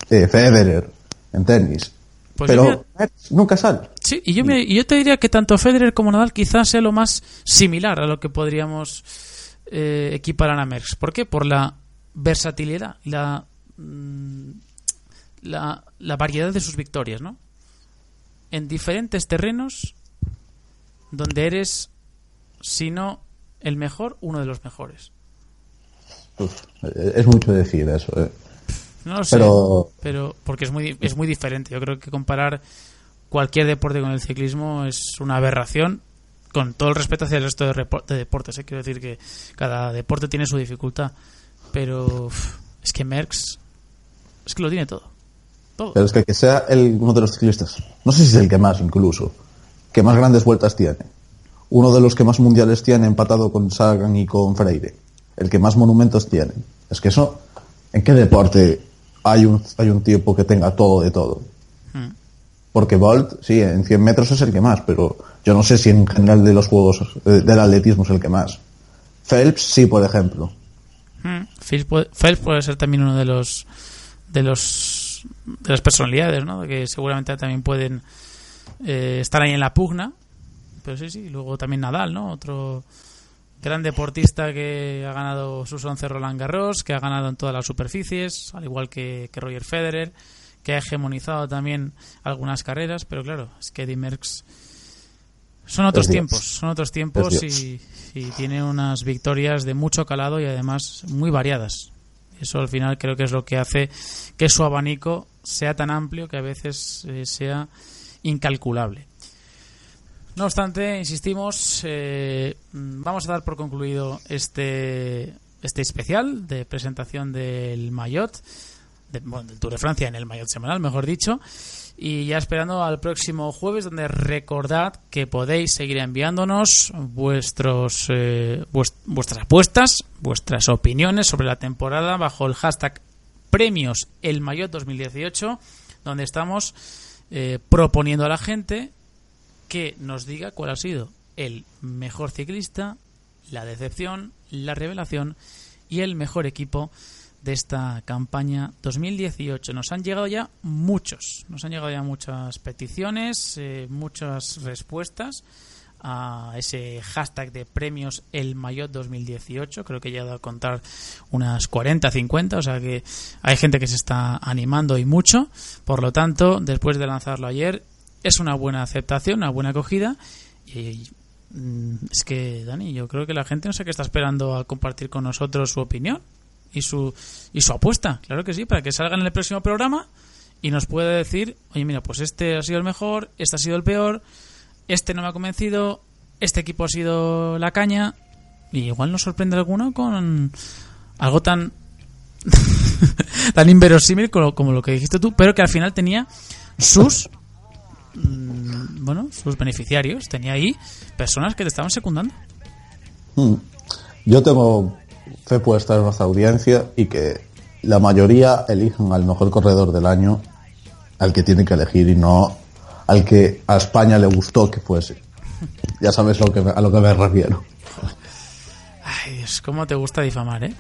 Federer en tenis pues pero nunca sale. Sí, y yo, yo te diría que tanto Federer como Nadal quizás sea lo más similar a lo que podríamos eh, equiparar a Merckx. ¿Por qué? Por la versatilidad, la, mm, la, la variedad de sus victorias, ¿no? En diferentes terrenos donde eres, si no el mejor, uno de los mejores. es mucho decir eso. Eh. No lo sé, pero... pero porque es muy, es muy diferente. Yo creo que comparar cualquier deporte con el ciclismo es una aberración con todo el respeto hacia el resto de, deportes. ¿eh? Quiero decir que cada deporte tiene su dificultad, pero es que Merckx es que lo tiene todo. Pero es que que sea el, uno de los ciclistas, no sé si es el que más incluso, que más grandes vueltas tiene, uno de los que más mundiales tiene empatado con Sagan y con Freire, el que más monumentos tiene. Es que eso, ¿en qué deporte hay un, hay un tipo que tenga todo de todo. Hmm. Porque Bolt, sí, en 100 metros es el que más, pero yo no sé si en general de los juegos del atletismo es el que más. Phelps, sí, por ejemplo. Hmm. Phelps, puede, ser también uno de los de los de las personalidades, ¿no? Que seguramente también pueden eh, estar ahí en la pugna. Pero sí, sí. Luego también Nadal, ¿no? Otro gran deportista que ha ganado sus 11 Roland Garros, que ha ganado en todas las superficies, al igual que, Roger Federer, que ha hegemonizado también algunas carreras, pero claro, es que Eddie Merckx son otros tiempos, son otros tiempos y, tiene unas victorias de mucho calado y además muy variadas. Eso al final creo que es lo que hace que su abanico sea tan amplio que a veces eh, sea incalculable. No obstante, insistimos, eh, vamos a dar por concluido este, este especial de presentación del Mayotte, del Tour de Francia en el Mayotte semanal, mejor dicho. Y ya esperando al próximo jueves, donde recordad que podéis seguir enviándonos vuestros eh, vuestras apuestas, vuestras opiniones sobre la temporada bajo el hashtag premios el Mayotte 2018, donde estamos eh, proponiendo a la gente que nos diga cuál ha sido el mejor ciclista, la decepción, la revelación y el mejor equipo de esta campaña 2018. Nos han llegado ya muchos, nos han llegado ya muchas peticiones, eh, muchas respuestas a ese hashtag de premios El Mayor 2018. Creo que he llegado a contar unas 40, 50, o sea que hay gente que se está animando y mucho. Por lo tanto, después de lanzarlo ayer, es una buena aceptación, una buena acogida. Y mm, es que, Dani, yo creo que la gente no sé qué está esperando a compartir con nosotros su opinión y su, y su apuesta. Claro que sí, para que salga en el próximo programa y nos pueda decir, oye, mira, pues este ha sido el mejor, este ha sido el peor, este no me ha convencido, este equipo ha sido la caña. Y igual nos sorprende alguno con algo tan tan inverosímil como, como, lo que dijiste tú, pero que al final tenía sus Mm, bueno, sus beneficiarios. Tenía ahí personas que te estaban secundando. Hmm. Yo tengo fe puesta en nuestra audiencia y que la mayoría elijan al mejor corredor del año, al que tiene que elegir y no al que a España le gustó que fuese. Ya sabes lo que a lo que me refiero. Ay, es como te gusta difamar, ¿eh?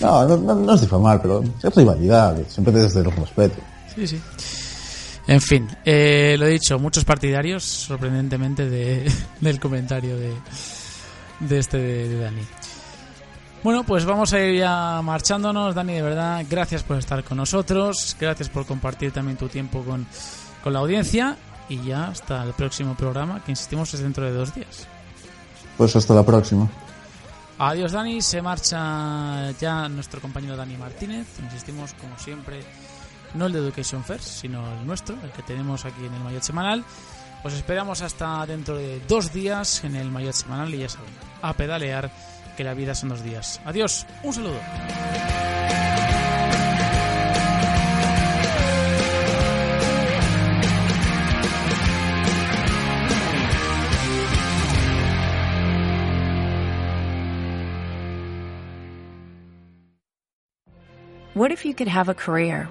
No, no, es difamar, pero es rivalidad, siempre desde el respeto. Sí, sí. En fin, eh, lo he dicho, muchos partidarios, sorprendentemente, de, del comentario de, de este de, Dani. Bueno, pues vamos a ir ya marchándonos. Dani, de verdad, gracias por estar con nosotros. Gracias por compartir también tu tiempo con, con la audiencia. Y ya hasta el próximo programa, que insistimos es dentro de dos días. Pues hasta la próxima. Adiós, Dani. Se marcha ya nuestro compañero Dani Martínez. Insistimos, como siempre no el de Education First, sino el nuestro, el que tenemos aquí en el Mayotte Semanal. Os esperamos hasta dentro de dos días en el Mayotte Semanal y ya saben, a pedalear, que la vida son dos días. Adiós, un saludo. What if you could have a career